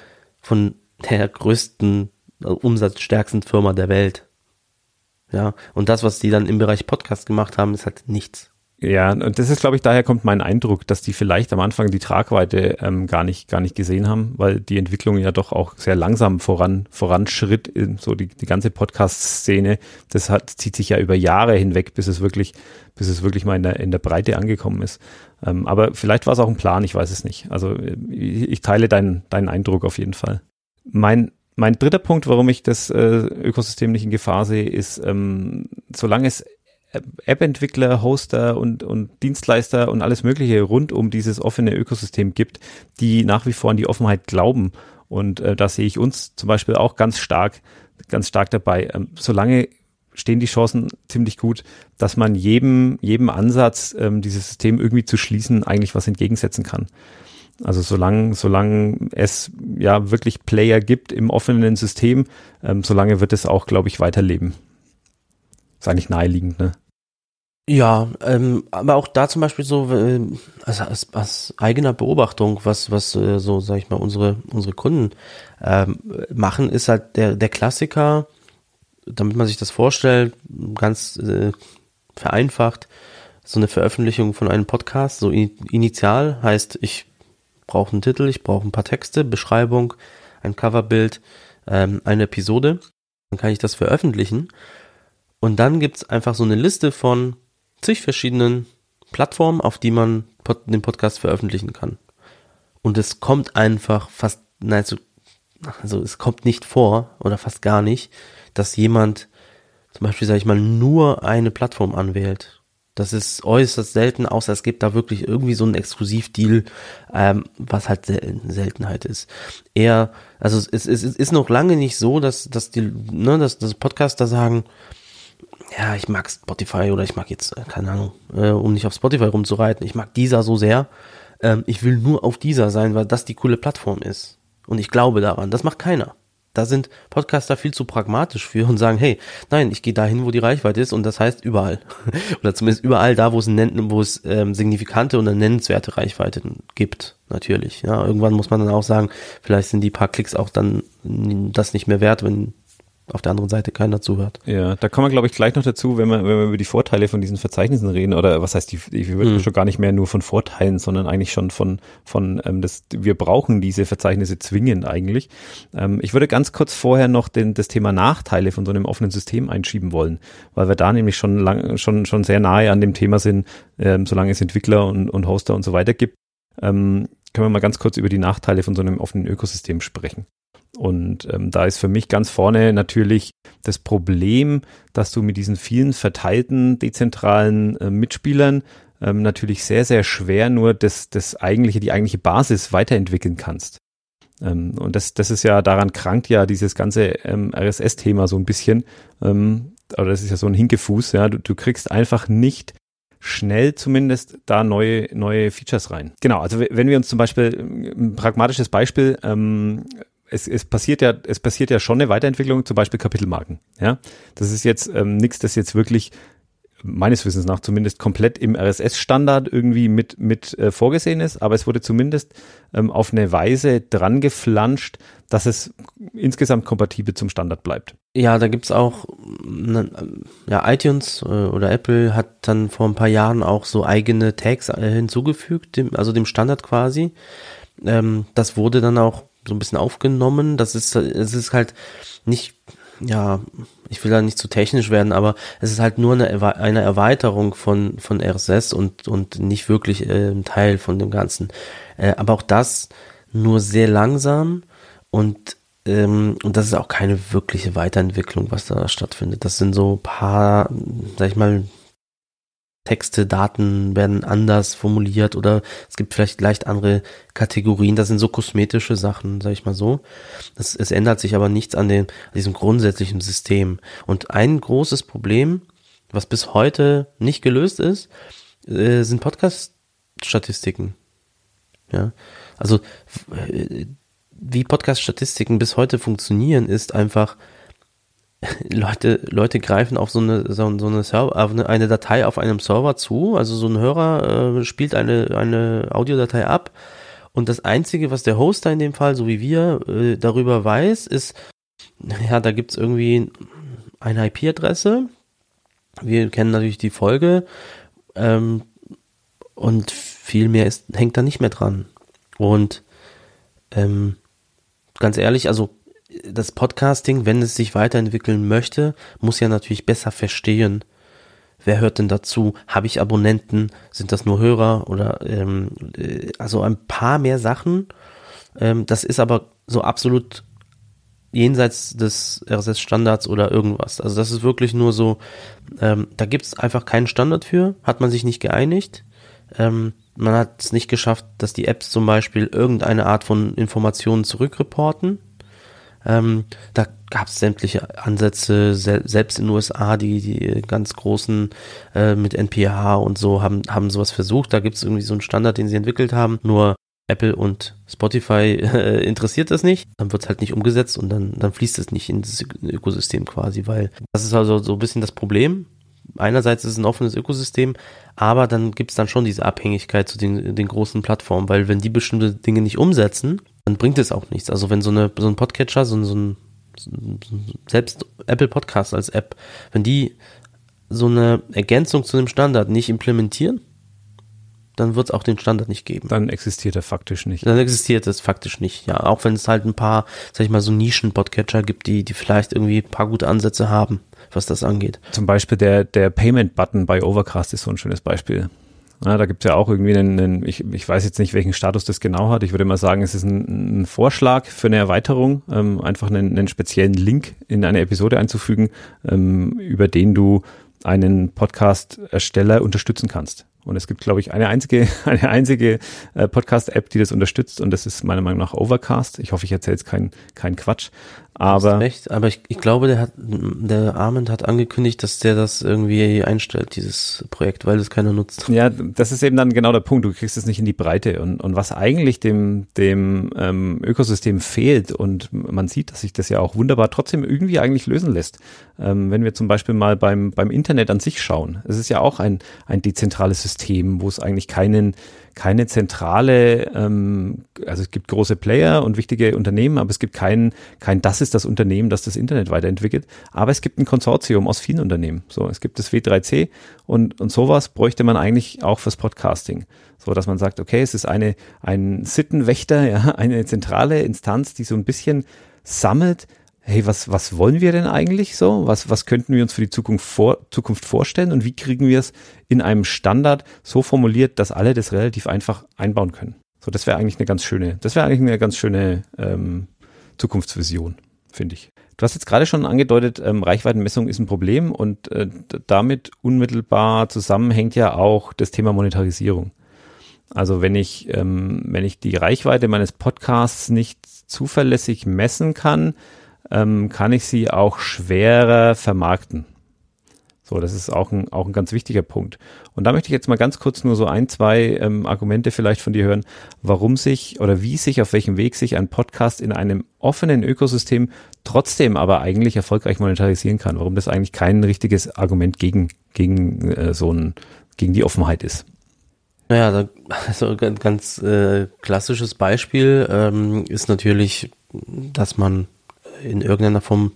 von der größten, äh, umsatzstärksten Firma der Welt. Ja. Und das, was die dann im Bereich Podcast gemacht haben, ist halt nichts. Ja, und das ist, glaube ich, daher kommt mein Eindruck, dass die vielleicht am Anfang die Tragweite ähm, gar nicht gar nicht gesehen haben, weil die Entwicklung ja doch auch sehr langsam voran voranschritt. So die, die ganze Podcast-Szene, das hat zieht sich ja über Jahre hinweg, bis es wirklich bis es wirklich mal in der in der Breite angekommen ist. Ähm, aber vielleicht war es auch ein Plan, ich weiß es nicht. Also ich, ich teile deinen deinen Eindruck auf jeden Fall. Mein mein dritter Punkt, warum ich das äh, Ökosystem nicht in Gefahr sehe, ist, ähm, solange es App-Entwickler, Hoster und, und Dienstleister und alles Mögliche rund um dieses offene Ökosystem gibt, die nach wie vor an die Offenheit glauben. Und äh, da sehe ich uns zum Beispiel auch ganz stark, ganz stark dabei. Ähm, solange stehen die Chancen ziemlich gut, dass man jedem, jedem Ansatz, ähm, dieses System irgendwie zu schließen, eigentlich was entgegensetzen kann. Also solange, solange es ja wirklich Player gibt im offenen System, ähm, solange wird es auch, glaube ich, weiterleben. Ist eigentlich naheliegend, ne? Ja, ähm, aber auch da zum Beispiel so, äh, also aus, aus eigener Beobachtung, was, was äh, so, sag ich mal, unsere, unsere Kunden ähm, machen, ist halt der, der Klassiker, damit man sich das vorstellt, ganz äh, vereinfacht, so eine Veröffentlichung von einem Podcast, so initial heißt, ich brauche einen Titel, ich brauche ein paar Texte, Beschreibung, ein Coverbild, ähm, eine Episode, dann kann ich das veröffentlichen. Und dann gibt's einfach so eine Liste von zig verschiedenen Plattformen, auf die man den Podcast veröffentlichen kann. Und es kommt einfach fast, nein, also es kommt nicht vor oder fast gar nicht, dass jemand zum Beispiel, sage ich mal, nur eine Plattform anwählt. Das ist äußerst selten, außer es gibt da wirklich irgendwie so einen Exklusivdeal, ähm, was halt Seltenheit ist. Eher, also es, es, es ist noch lange nicht so, dass, dass die, ne, dass, dass Podcaster sagen, ja, ich mag Spotify oder ich mag jetzt, äh, keine Ahnung, äh, um nicht auf Spotify rumzureiten, ich mag dieser so sehr. Ähm, ich will nur auf dieser sein, weil das die coole Plattform ist. Und ich glaube daran. Das macht keiner. Da sind Podcaster viel zu pragmatisch für und sagen, hey, nein, ich gehe dahin, wo die Reichweite ist und das heißt überall. oder zumindest überall da, wo es, wo es ähm, signifikante oder nennenswerte Reichweiten gibt, natürlich. Ja, irgendwann muss man dann auch sagen, vielleicht sind die paar Klicks auch dann das nicht mehr wert, wenn auf der anderen Seite keiner zuhört. Ja, da kommen wir, glaube ich, gleich noch dazu, wenn wir, wenn wir über die Vorteile von diesen Verzeichnissen reden, oder was heißt, die, ich würde hm. schon gar nicht mehr nur von Vorteilen, sondern eigentlich schon von, von ähm, das, wir brauchen diese Verzeichnisse zwingend eigentlich. Ähm, ich würde ganz kurz vorher noch den, das Thema Nachteile von so einem offenen System einschieben wollen, weil wir da nämlich schon lang, schon, schon sehr nahe an dem Thema sind, ähm, solange es Entwickler und, und Hoster und so weiter gibt. Ähm, können wir mal ganz kurz über die Nachteile von so einem offenen Ökosystem sprechen. Und ähm, da ist für mich ganz vorne natürlich das Problem, dass du mit diesen vielen verteilten, dezentralen äh, Mitspielern ähm, natürlich sehr, sehr schwer nur das, das eigentliche, die eigentliche Basis weiterentwickeln kannst. Ähm, und das, das ist ja, daran krankt ja dieses ganze ähm, RSS-Thema so ein bisschen. Ähm, oder das ist ja so ein Hinkefuß, ja. Du, du kriegst einfach nicht schnell zumindest da neue, neue Features rein. Genau, also wenn wir uns zum Beispiel ein pragmatisches Beispiel, ähm, es, es passiert ja, es passiert ja schon eine Weiterentwicklung, zum Beispiel Kapitelmarken. Ja, das ist jetzt ähm, nichts, das jetzt wirklich meines Wissens nach zumindest komplett im RSS-Standard irgendwie mit, mit äh, vorgesehen ist, aber es wurde zumindest ähm, auf eine Weise dran geflanscht, dass es insgesamt kompatibel zum Standard bleibt. Ja, da gibt's auch, ne, ja, iTunes äh, oder Apple hat dann vor ein paar Jahren auch so eigene Tags äh, hinzugefügt, dem, also dem Standard quasi. Ähm, das wurde dann auch so ein bisschen aufgenommen. Das ist, es ist halt nicht, ja, ich will da nicht zu technisch werden, aber es ist halt nur eine, eine Erweiterung von, von RSS und, und nicht wirklich äh, ein Teil von dem Ganzen. Äh, aber auch das nur sehr langsam und, ähm, und das ist auch keine wirkliche Weiterentwicklung, was da stattfindet. Das sind so paar, sag ich mal, Texte, Daten werden anders formuliert oder es gibt vielleicht leicht andere Kategorien. Das sind so kosmetische Sachen, sag ich mal so. Das, es ändert sich aber nichts an, den, an diesem grundsätzlichen System. Und ein großes Problem, was bis heute nicht gelöst ist, äh, sind Podcast-Statistiken. Ja, also wie Podcast-Statistiken bis heute funktionieren, ist einfach, Leute, Leute greifen auf so eine, so, so eine, Server, eine, eine, Datei auf einem Server zu. Also so ein Hörer äh, spielt eine, eine Audiodatei ab. Und das Einzige, was der Hoster in dem Fall, so wie wir, äh, darüber weiß, ist, ja, da gibt's irgendwie eine IP-Adresse. Wir kennen natürlich die Folge. Ähm, und viel mehr ist, hängt da nicht mehr dran. Und ähm, ganz ehrlich, also das Podcasting, wenn es sich weiterentwickeln möchte, muss ja natürlich besser verstehen, wer hört denn dazu? Habe ich Abonnenten? Sind das nur Hörer? Oder ähm, äh, also ein paar mehr Sachen. Ähm, das ist aber so absolut jenseits des RSS-Standards oder irgendwas. Also das ist wirklich nur so, ähm, da gibt es einfach keinen Standard für, hat man sich nicht geeinigt. Ähm, man hat es nicht geschafft, dass die Apps zum Beispiel irgendeine Art von Informationen zurückreporten. Ähm, da gab es sämtliche Ansätze, se selbst in den USA, die, die ganz großen äh, mit NPH und so haben, haben sowas versucht. Da gibt es irgendwie so einen Standard, den sie entwickelt haben. Nur Apple und Spotify äh, interessiert das nicht, dann wird es halt nicht umgesetzt und dann, dann fließt es nicht in das Ökosystem quasi, weil das ist also so ein bisschen das Problem. Einerseits ist es ein offenes Ökosystem, aber dann gibt es dann schon diese Abhängigkeit zu den, den großen Plattformen, weil wenn die bestimmte Dinge nicht umsetzen, dann bringt es auch nichts. Also wenn so, eine, so ein Podcatcher, so, so ein selbst Apple Podcast als App, wenn die so eine Ergänzung zu dem Standard nicht implementieren, dann wird es auch den Standard nicht geben. Dann existiert er faktisch nicht. Dann existiert es faktisch nicht, ja. Auch wenn es halt ein paar, sag ich mal, so Nischen-Podcatcher gibt, die, die vielleicht irgendwie ein paar gute Ansätze haben, was das angeht. Zum Beispiel der, der Payment-Button bei Overcast ist so ein schönes Beispiel. Ja, da gibt es ja auch irgendwie einen, einen ich, ich weiß jetzt nicht, welchen Status das genau hat. Ich würde mal sagen, es ist ein, ein Vorschlag für eine Erweiterung, ähm, einfach einen, einen speziellen Link in eine Episode einzufügen, ähm, über den du einen Podcast-Ersteller unterstützen kannst. Und es gibt, glaube ich, eine einzige, eine einzige äh, Podcast-App, die das unterstützt, und das ist meiner Meinung nach Overcast. Ich hoffe, ich erzähle jetzt keinen kein Quatsch. Aber, recht, aber ich, ich glaube, der hat, der Armand hat angekündigt, dass der das irgendwie einstellt, dieses Projekt, weil es keiner nutzt. Ja, das ist eben dann genau der Punkt. Du kriegst es nicht in die Breite. Und, und was eigentlich dem, dem ähm, Ökosystem fehlt, und man sieht, dass sich das ja auch wunderbar trotzdem irgendwie eigentlich lösen lässt. Ähm, wenn wir zum Beispiel mal beim, beim Internet an sich schauen. Es ist ja auch ein, ein dezentrales System, wo es eigentlich keinen keine zentrale, ähm, also es gibt große Player und wichtige Unternehmen, aber es gibt kein, kein, das ist das Unternehmen, das das Internet weiterentwickelt. Aber es gibt ein Konsortium aus vielen Unternehmen. So, es gibt das W3C und, und sowas bräuchte man eigentlich auch fürs Podcasting. So, dass man sagt, okay, es ist eine, ein Sittenwächter, ja, eine zentrale Instanz, die so ein bisschen sammelt, hey, was, was wollen wir denn eigentlich so? Was, was könnten wir uns für die Zukunft, vor, Zukunft vorstellen und wie kriegen wir es in einem Standard so formuliert, dass alle das relativ einfach einbauen können? So, das wäre eigentlich eine ganz schöne, das wäre eigentlich eine ganz schöne ähm, Zukunftsvision, finde ich. Du hast jetzt gerade schon angedeutet, ähm, Reichweitenmessung ist ein Problem und äh, damit unmittelbar zusammenhängt ja auch das Thema Monetarisierung. Also wenn ich, ähm, wenn ich die Reichweite meines Podcasts nicht zuverlässig messen kann, ähm, kann ich sie auch schwerer vermarkten. So, das ist auch ein, auch ein ganz wichtiger Punkt. Und da möchte ich jetzt mal ganz kurz nur so ein, zwei ähm, Argumente vielleicht von dir hören, warum sich oder wie sich, auf welchem Weg sich ein Podcast in einem offenen Ökosystem trotzdem aber eigentlich erfolgreich monetarisieren kann. Warum das eigentlich kein richtiges Argument gegen, gegen äh, so ein, gegen die Offenheit ist. Naja, da, also ganz, ganz äh, klassisches Beispiel ähm, ist natürlich, dass man in irgendeiner Form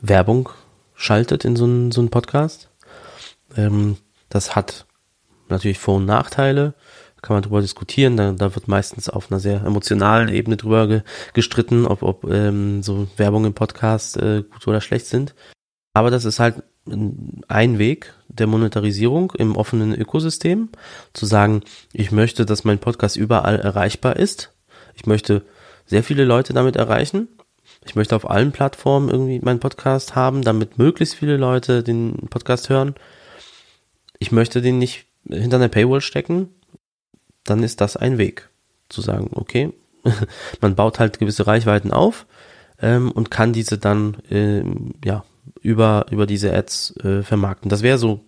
Werbung schaltet in so einen, so einen Podcast. Ähm, das hat natürlich Vor- und Nachteile. kann man drüber diskutieren. Da, da wird meistens auf einer sehr emotionalen Ebene drüber ge, gestritten, ob, ob ähm, so Werbung im Podcast äh, gut oder schlecht sind. Aber das ist halt ein Weg der Monetarisierung im offenen Ökosystem, zu sagen, ich möchte, dass mein Podcast überall erreichbar ist. Ich möchte sehr viele Leute damit erreichen. Ich möchte auf allen Plattformen irgendwie meinen Podcast haben, damit möglichst viele Leute den Podcast hören. Ich möchte den nicht hinter einer Paywall stecken. Dann ist das ein Weg, zu sagen, okay, man baut halt gewisse Reichweiten auf ähm, und kann diese dann ähm, ja über, über diese Ads äh, vermarkten. Das wäre so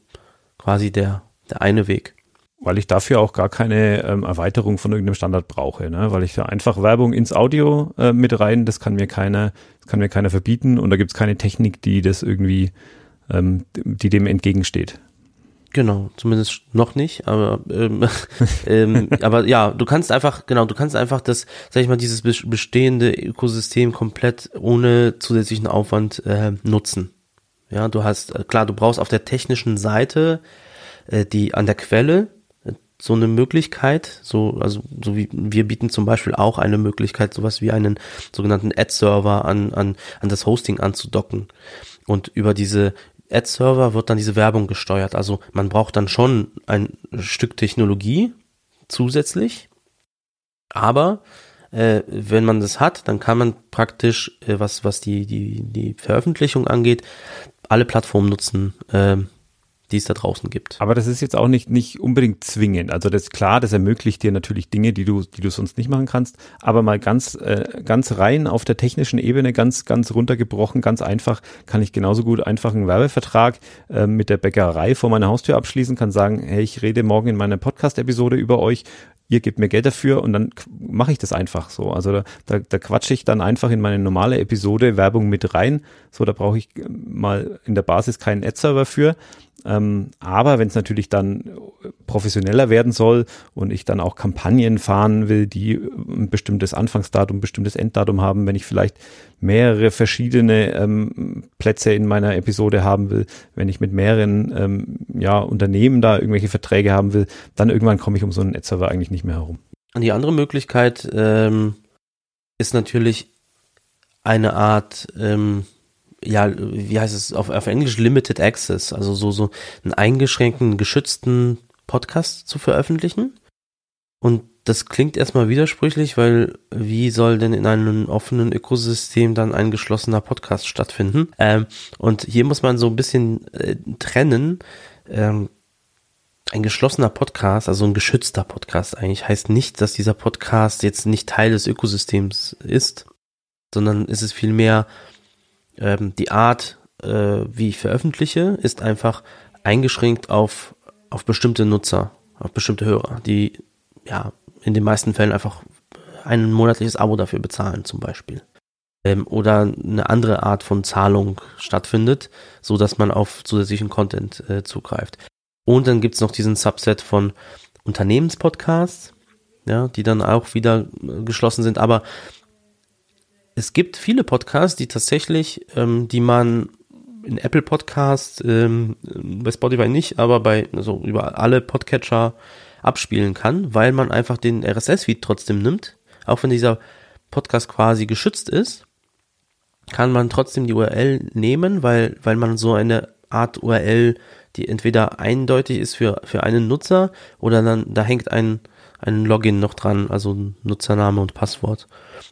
quasi der, der eine Weg. Weil ich dafür auch gar keine ähm, Erweiterung von irgendeinem Standard brauche, ne? Weil ich ja einfach Werbung ins Audio äh, mit rein, das kann mir keiner, das kann mir keiner verbieten und da gibt es keine Technik, die das irgendwie, ähm, die dem entgegensteht. Genau, zumindest noch nicht, aber ähm, ähm, aber ja, du kannst einfach genau, du kannst einfach das, sag ich mal, dieses bestehende Ökosystem komplett ohne zusätzlichen Aufwand äh, nutzen. Ja, du hast äh, klar, du brauchst auf der technischen Seite äh, die an der Quelle so eine Möglichkeit, so also so wie wir bieten zum Beispiel auch eine Möglichkeit, sowas wie einen sogenannten Ad-Server an an an das Hosting anzudocken und über diese Ad-Server wird dann diese Werbung gesteuert. Also man braucht dann schon ein Stück Technologie zusätzlich. Aber äh, wenn man das hat, dann kann man praktisch, äh, was, was die, die, die Veröffentlichung angeht, alle Plattformen nutzen, äh, die es da draußen gibt. Aber das ist jetzt auch nicht, nicht unbedingt zwingend. Also das ist klar, das ermöglicht dir natürlich Dinge, die du, die du sonst nicht machen kannst. Aber mal ganz, äh, ganz rein auf der technischen Ebene, ganz, ganz runtergebrochen, ganz einfach, kann ich genauso gut einfach einen Werbevertrag äh, mit der Bäckerei vor meiner Haustür abschließen, kann sagen, hey, ich rede morgen in meiner Podcast-Episode über euch ihr gebt mir Geld dafür und dann mache ich das einfach so. Also da, da, da quatsche ich dann einfach in meine normale Episode Werbung mit rein. So, da brauche ich äh, mal in der Basis keinen Ad-Server für. Ähm, aber wenn es natürlich dann professioneller werden soll und ich dann auch Kampagnen fahren will, die ein bestimmtes Anfangsdatum, ein bestimmtes Enddatum haben, wenn ich vielleicht mehrere verschiedene ähm, Plätze in meiner Episode haben will, wenn ich mit mehreren ähm, ja, Unternehmen da irgendwelche Verträge haben will, dann irgendwann komme ich um so einen Ad-Server eigentlich nicht mehr herum. Und die andere Möglichkeit ähm, ist natürlich eine Art ähm, ja, wie heißt es auf, auf Englisch Limited Access, also so, so einen eingeschränkten, geschützten Podcast zu veröffentlichen. Und das klingt erstmal widersprüchlich, weil wie soll denn in einem offenen Ökosystem dann ein geschlossener Podcast stattfinden? Ähm, und hier muss man so ein bisschen äh, trennen. Ähm, ein geschlossener Podcast, also ein geschützter Podcast eigentlich, heißt nicht, dass dieser Podcast jetzt nicht Teil des Ökosystems ist, sondern ist es vielmehr ähm, die Art, äh, wie ich veröffentliche, ist einfach eingeschränkt auf, auf bestimmte Nutzer, auf bestimmte Hörer, die ja in den meisten Fällen einfach ein monatliches Abo dafür bezahlen zum Beispiel. Ähm, oder eine andere Art von Zahlung stattfindet, so dass man auf zusätzlichen Content äh, zugreift. Und dann gibt's noch diesen Subset von Unternehmenspodcasts, ja, die dann auch wieder äh, geschlossen sind, aber es gibt viele Podcasts, die tatsächlich, ähm, die man in Apple Podcasts, ähm, bei Spotify nicht, aber bei also über alle Podcatcher abspielen kann, weil man einfach den RSS-Feed trotzdem nimmt, auch wenn dieser Podcast quasi geschützt ist, kann man trotzdem die URL nehmen, weil weil man so eine Art URL, die entweder eindeutig ist für für einen Nutzer oder dann da hängt ein ein Login noch dran, also Nutzername und Passwort.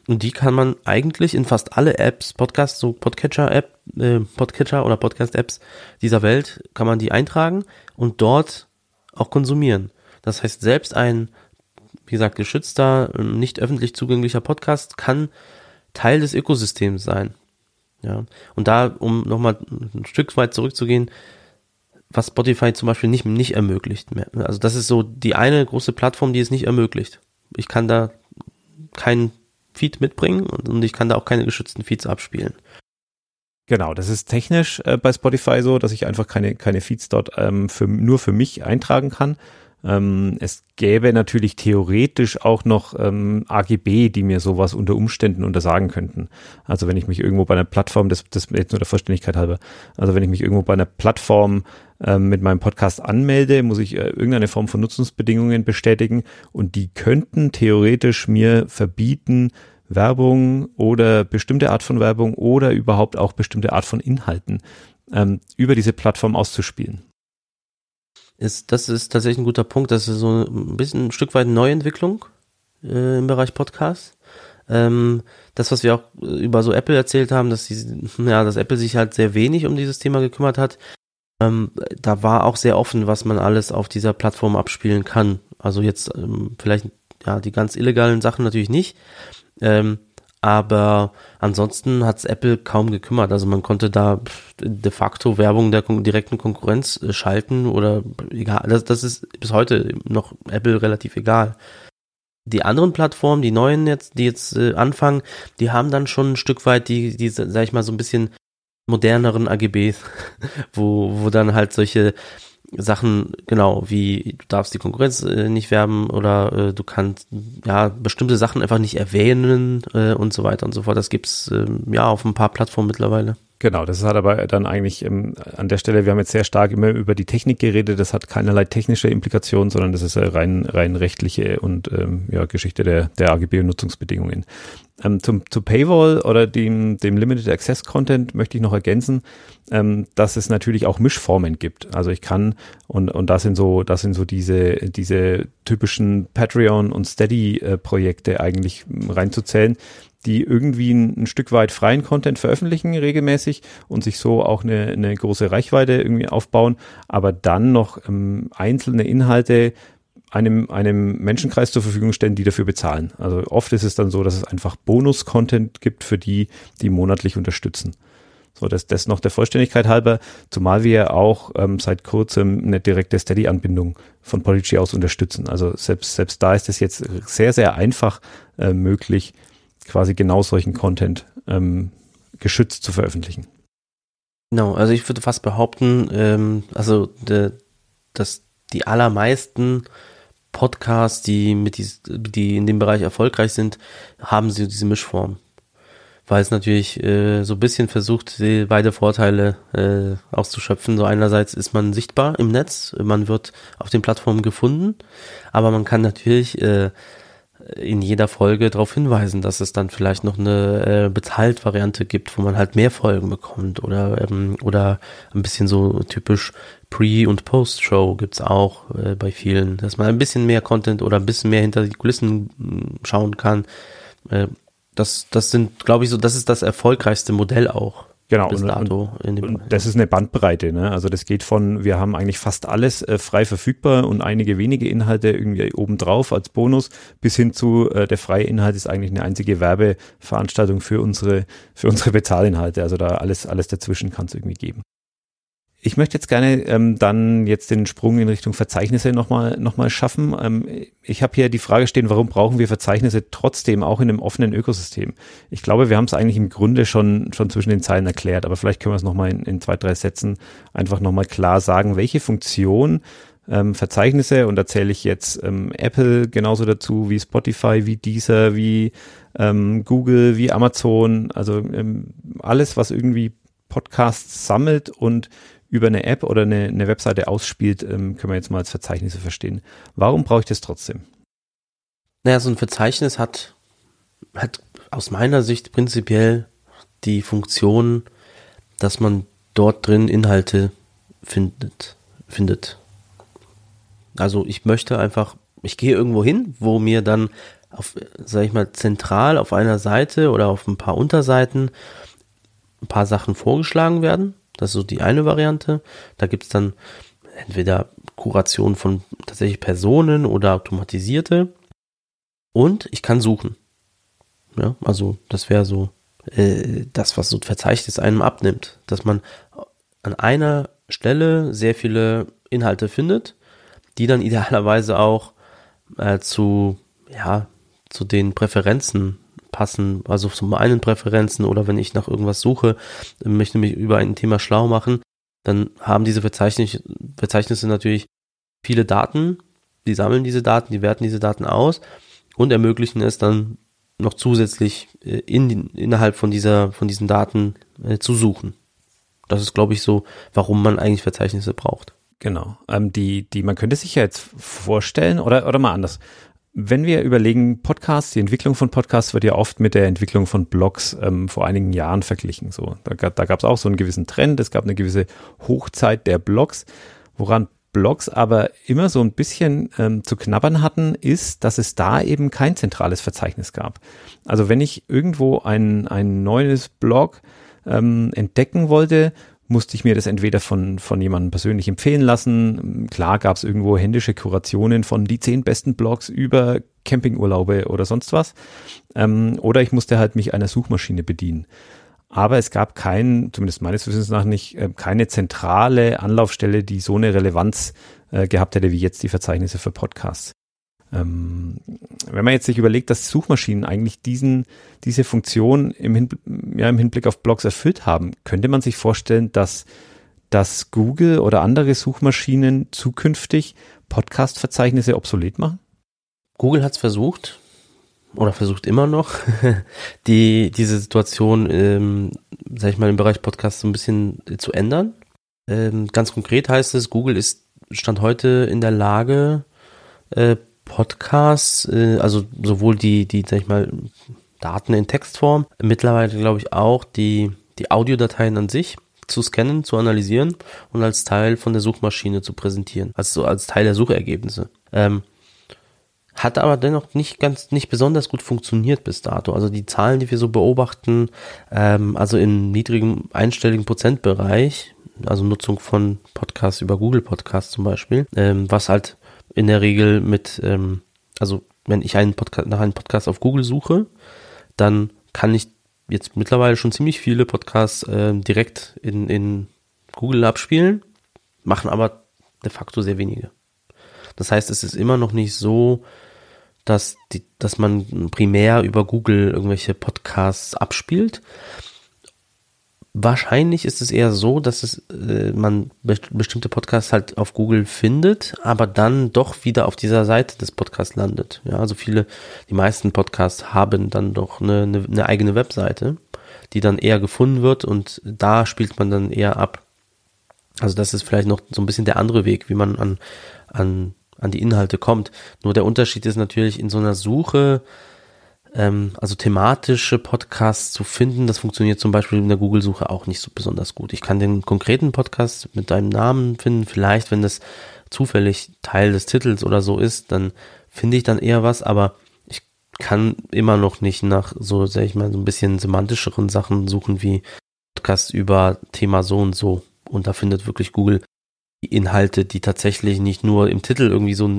Und die kann man eigentlich in fast alle Apps, Podcast, so Podcatcher-App, äh, Podcatcher oder Podcast-Apps dieser Welt, kann man die eintragen und dort auch konsumieren. Das heißt, selbst ein, wie gesagt, geschützter, nicht öffentlich zugänglicher Podcast kann Teil des Ökosystems sein. Ja. Und da, um nochmal ein Stück weit zurückzugehen, was Spotify zum Beispiel nicht, nicht ermöglicht mehr. Also das ist so die eine große Plattform, die es nicht ermöglicht. Ich kann da keinen Feed mitbringen und ich kann da auch keine geschützten Feeds abspielen. Genau, das ist technisch äh, bei Spotify so, dass ich einfach keine, keine Feeds dort ähm, für, nur für mich eintragen kann. Ähm, es gäbe natürlich theoretisch auch noch ähm, AGB, die mir sowas unter Umständen untersagen könnten. Also wenn ich mich irgendwo bei einer Plattform, das, das jetzt nur der Vollständigkeit halber, also wenn ich mich irgendwo bei einer Plattform ähm, mit meinem Podcast anmelde, muss ich äh, irgendeine Form von Nutzungsbedingungen bestätigen und die könnten theoretisch mir verbieten, Werbung oder bestimmte Art von Werbung oder überhaupt auch bestimmte Art von Inhalten ähm, über diese Plattform auszuspielen. Ist, das ist tatsächlich ein guter Punkt. Das ist so ein bisschen ein Stück weit Neuentwicklung äh, im Bereich Podcast. Ähm, das, was wir auch über so Apple erzählt haben, dass, die, ja, dass Apple sich halt sehr wenig um dieses Thema gekümmert hat, ähm, da war auch sehr offen, was man alles auf dieser Plattform abspielen kann. Also jetzt ähm, vielleicht ja die ganz illegalen Sachen natürlich nicht, ähm, aber ansonsten hat's Apple kaum gekümmert. Also man konnte da de facto Werbung der direkten Konkurrenz äh, schalten oder egal. Das, das ist bis heute noch Apple relativ egal. Die anderen Plattformen, die neuen jetzt, die jetzt äh, anfangen, die haben dann schon ein Stück weit die, die, sag ich mal, so ein bisschen moderneren AGBs, wo, wo dann halt solche Sachen, genau, wie du darfst die Konkurrenz äh, nicht werben oder äh, du kannst ja bestimmte Sachen einfach nicht erwähnen äh, und so weiter und so fort. Das gibt's ähm, ja auf ein paar Plattformen mittlerweile. Genau, das hat aber dann eigentlich ähm, an der Stelle, wir haben jetzt sehr stark immer über die Technik geredet, das hat keinerlei technische Implikationen, sondern das ist eine rein, rein rechtliche und ähm, ja, Geschichte der, der AGB und Nutzungsbedingungen. Ähm, zum, zu Paywall oder dem, dem Limited Access Content möchte ich noch ergänzen, ähm, dass es natürlich auch Mischformen gibt. Also ich kann, und, und das sind so, das sind so diese, diese typischen Patreon und Steady äh, eigentlich reinzuzählen die irgendwie ein, ein, Stück weit freien Content veröffentlichen regelmäßig und sich so auch eine, eine große Reichweite irgendwie aufbauen, aber dann noch ähm, einzelne Inhalte einem, einem Menschenkreis zur Verfügung stellen, die dafür bezahlen. Also oft ist es dann so, dass es einfach Bonus-Content gibt für die, die monatlich unterstützen. So, das, das noch der Vollständigkeit halber, zumal wir auch ähm, seit kurzem eine direkte Steady-Anbindung von Polygy aus unterstützen. Also selbst, selbst da ist es jetzt sehr, sehr einfach äh, möglich, quasi genau solchen Content ähm, geschützt zu veröffentlichen. Genau, also ich würde fast behaupten, ähm, also de, dass die allermeisten Podcasts, die mit dies, die in dem Bereich erfolgreich sind, haben sie diese Mischform. Weil es natürlich äh, so ein bisschen versucht, beide Vorteile äh, auszuschöpfen. So einerseits ist man sichtbar im Netz, man wird auf den Plattformen gefunden, aber man kann natürlich äh, in jeder Folge darauf hinweisen, dass es dann vielleicht noch eine äh, Bezahlt-Variante gibt, wo man halt mehr Folgen bekommt oder ähm, oder ein bisschen so typisch Pre- und Post-Show gibt's auch äh, bei vielen, dass man ein bisschen mehr Content oder ein bisschen mehr hinter die Kulissen mm, schauen kann. Äh, das, das sind, glaube ich, so, das ist das erfolgreichste Modell auch. Genau, und, und, und das ist eine Bandbreite. Ne? Also das geht von, wir haben eigentlich fast alles äh, frei verfügbar und einige wenige Inhalte irgendwie obendrauf als Bonus, bis hin zu äh, der freie Inhalt ist eigentlich eine einzige Werbeveranstaltung für unsere, für unsere Bezahlinhalte. Also da alles, alles dazwischen kann es irgendwie geben. Ich möchte jetzt gerne ähm, dann jetzt den Sprung in Richtung Verzeichnisse nochmal noch mal schaffen. Ähm, ich habe hier die Frage stehen, warum brauchen wir Verzeichnisse trotzdem auch in einem offenen Ökosystem? Ich glaube, wir haben es eigentlich im Grunde schon, schon zwischen den Zeilen erklärt, aber vielleicht können wir es nochmal in, in zwei, drei Sätzen einfach nochmal klar sagen, welche Funktion ähm, Verzeichnisse, und da zähle ich jetzt ähm, Apple genauso dazu wie Spotify, wie Deezer, wie ähm, Google, wie Amazon, also ähm, alles, was irgendwie Podcasts sammelt und über eine App oder eine, eine Webseite ausspielt, ähm, können wir jetzt mal als Verzeichnisse verstehen. Warum brauche ich das trotzdem? Naja, so ein Verzeichnis hat, hat aus meiner Sicht prinzipiell die Funktion, dass man dort drin Inhalte findet, findet. Also ich möchte einfach, ich gehe irgendwo hin, wo mir dann auf, sag ich mal, zentral auf einer Seite oder auf ein paar Unterseiten ein paar Sachen vorgeschlagen werden das ist so die eine Variante. Da gibt's dann entweder Kuration von tatsächlich Personen oder automatisierte. Und ich kann suchen. Ja, also das wäre so äh, das, was so ein Verzeichnis einem abnimmt. Dass man an einer Stelle sehr viele Inhalte findet, die dann idealerweise auch äh, zu, ja, zu den Präferenzen passen, also zu meinen Präferenzen oder wenn ich nach irgendwas suche, möchte mich über ein Thema schlau machen, dann haben diese Verzeichnis Verzeichnisse natürlich viele Daten die sammeln diese Daten, die werten diese Daten aus und ermöglichen es dann noch zusätzlich äh, in, innerhalb von dieser, von diesen Daten äh, zu suchen. Das ist, glaube ich, so, warum man eigentlich Verzeichnisse braucht. Genau. Ähm, die, die, man könnte sich ja jetzt vorstellen, oder, oder mal anders. Wenn wir überlegen, Podcasts, die Entwicklung von Podcasts wird ja oft mit der Entwicklung von Blogs ähm, vor einigen Jahren verglichen. So, da, da gab es auch so einen gewissen Trend, es gab eine gewisse Hochzeit der Blogs. Woran Blogs aber immer so ein bisschen ähm, zu knabbern hatten, ist, dass es da eben kein zentrales Verzeichnis gab. Also wenn ich irgendwo ein, ein neues Blog ähm, entdecken wollte, musste ich mir das entweder von, von jemandem persönlich empfehlen lassen. Klar gab es irgendwo händische Kurationen von die zehn besten Blogs über Campingurlaube oder sonst was. Ähm, oder ich musste halt mich einer Suchmaschine bedienen. Aber es gab kein, zumindest meines Wissens nach nicht, äh, keine zentrale Anlaufstelle, die so eine Relevanz äh, gehabt hätte wie jetzt die Verzeichnisse für Podcasts. Ähm, wenn man jetzt sich überlegt, dass Suchmaschinen eigentlich diesen, diese Funktion im, Hin ja, im Hinblick auf Blogs erfüllt haben, könnte man sich vorstellen, dass, dass Google oder andere Suchmaschinen zukünftig Podcast-Verzeichnisse obsolet machen? Google hat es versucht oder versucht immer noch, die, diese Situation, ähm, sag ich mal, im Bereich Podcast so ein bisschen zu ändern. Ähm, ganz konkret heißt es, Google ist Stand heute in der Lage, äh, Podcasts, äh, also sowohl die, die, sag ich mal, Daten in Textform, mittlerweile glaube ich auch die, die Audiodateien an sich zu scannen, zu analysieren und als Teil von der Suchmaschine zu präsentieren, also als Teil der Suchergebnisse. Ähm, hat aber dennoch nicht ganz, nicht besonders gut funktioniert bis dato. Also die Zahlen, die wir so beobachten, ähm, also im niedrigen einstelligen Prozentbereich, also Nutzung von Podcasts über Google Podcasts zum Beispiel, ähm, was halt in der Regel mit, ähm, also wenn ich einen Podcast, nach einem Podcast auf Google suche, dann kann ich jetzt mittlerweile schon ziemlich viele Podcasts äh, direkt in, in Google abspielen, machen aber de facto sehr wenige. Das heißt, es ist immer noch nicht so, dass, die, dass man primär über Google irgendwelche Podcasts abspielt. Wahrscheinlich ist es eher so, dass es, äh, man be bestimmte Podcasts halt auf Google findet, aber dann doch wieder auf dieser Seite des Podcasts landet. Ja, also viele, die meisten Podcasts haben dann doch eine, eine, eine eigene Webseite, die dann eher gefunden wird und da spielt man dann eher ab. Also das ist vielleicht noch so ein bisschen der andere Weg, wie man an, an an die Inhalte kommt. Nur der Unterschied ist natürlich in so einer Suche, ähm, also thematische Podcasts zu finden, das funktioniert zum Beispiel in der Google-Suche auch nicht so besonders gut. Ich kann den konkreten Podcast mit deinem Namen finden, vielleicht wenn das zufällig Teil des Titels oder so ist, dann finde ich dann eher was, aber ich kann immer noch nicht nach so, sag ich mal, so ein bisschen semantischeren Sachen suchen wie Podcast über Thema so und so. Und da findet wirklich Google Inhalte, die tatsächlich nicht nur im Titel irgendwie so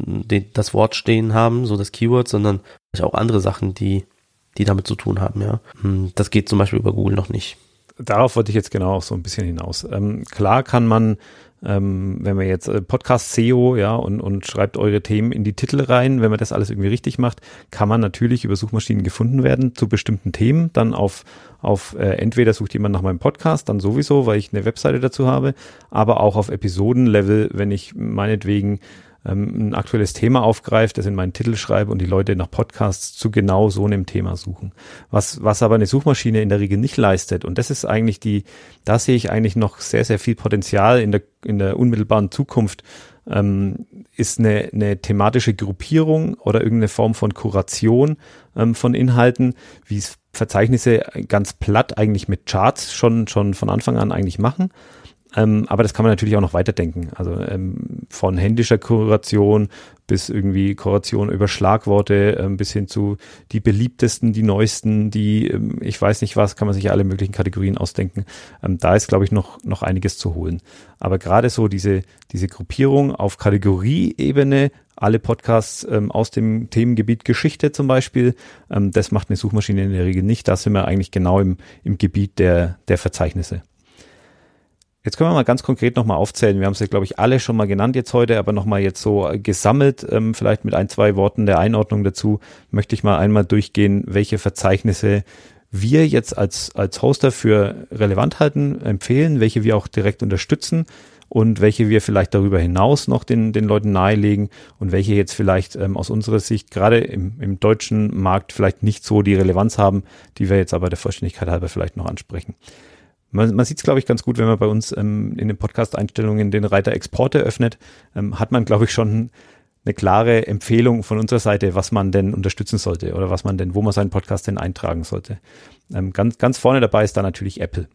das Wort stehen haben, so das Keyword, sondern auch andere Sachen, die, die damit zu tun haben, ja. Hm, das geht zum Beispiel über Google noch nicht. Darauf wollte ich jetzt genau auch so ein bisschen hinaus. Ähm, klar kann man ähm, wenn man jetzt äh, Podcast SEO, ja, und, und schreibt eure Themen in die Titel rein, wenn man das alles irgendwie richtig macht, kann man natürlich über Suchmaschinen gefunden werden zu bestimmten Themen. Dann auf, auf äh, entweder sucht jemand nach meinem Podcast, dann sowieso, weil ich eine Webseite dazu habe, aber auch auf Episodenlevel, wenn ich meinetwegen ähm, ein aktuelles Thema aufgreift, das in meinen Titel schreibe und die Leute nach Podcasts zu genau so einem Thema suchen. Was, was aber eine Suchmaschine in der Regel nicht leistet. Und das ist eigentlich die, da sehe ich eigentlich noch sehr, sehr viel Potenzial in der, in der unmittelbaren Zukunft, ähm, ist eine, eine thematische Gruppierung oder irgendeine Form von Kuration ähm, von Inhalten, wie es Verzeichnisse ganz platt eigentlich mit Charts schon, schon von Anfang an eigentlich machen. Ähm, aber das kann man natürlich auch noch weiterdenken. Also ähm, von händischer Kuration bis irgendwie Kuration über Schlagworte ähm, bis hin zu die beliebtesten, die neuesten, die ähm, ich weiß nicht was, kann man sich alle möglichen Kategorien ausdenken. Ähm, da ist, glaube ich, noch, noch einiges zu holen. Aber gerade so diese, diese Gruppierung auf Kategorieebene, alle Podcasts ähm, aus dem Themengebiet Geschichte zum Beispiel, das macht eine Suchmaschine in der Regel nicht. Da sind wir eigentlich genau im, im Gebiet der, der Verzeichnisse. Jetzt können wir mal ganz konkret nochmal aufzählen. Wir haben es ja, glaube ich, alle schon mal genannt jetzt heute, aber nochmal jetzt so äh, gesammelt, ähm, vielleicht mit ein, zwei Worten der Einordnung dazu, möchte ich mal einmal durchgehen, welche Verzeichnisse wir jetzt als, als Hoster für relevant halten, empfehlen, welche wir auch direkt unterstützen und welche wir vielleicht darüber hinaus noch den, den Leuten nahelegen und welche jetzt vielleicht ähm, aus unserer Sicht gerade im, im deutschen Markt vielleicht nicht so die Relevanz haben, die wir jetzt aber der Vollständigkeit halber vielleicht noch ansprechen. Man, man sieht es, glaube ich, ganz gut, wenn man bei uns ähm, in den Podcast-Einstellungen den Reiter Exporte öffnet, ähm, hat man, glaube ich, schon eine klare Empfehlung von unserer Seite, was man denn unterstützen sollte oder was man denn, wo man seinen Podcast denn eintragen sollte. Ähm, ganz, ganz vorne dabei ist da natürlich Apple.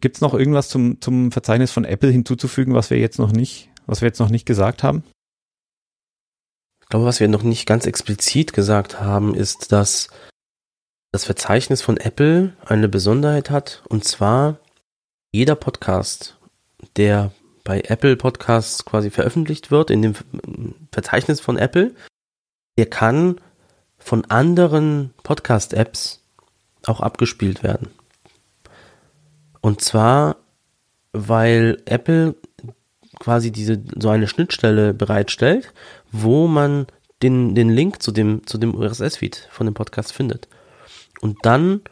Gibt es noch irgendwas zum, zum Verzeichnis von Apple hinzuzufügen, was wir jetzt noch nicht, was wir jetzt noch nicht gesagt haben? Ich glaube, was wir noch nicht ganz explizit gesagt haben, ist, dass das Verzeichnis von Apple eine Besonderheit hat, und zwar jeder Podcast, der bei Apple Podcasts quasi veröffentlicht wird, in dem Verzeichnis von Apple, der kann von anderen Podcast-Apps auch abgespielt werden. Und zwar, weil Apple quasi diese so eine Schnittstelle bereitstellt, wo man den, den Link zu dem, zu dem RSS-Feed von dem Podcast findet. Und dann,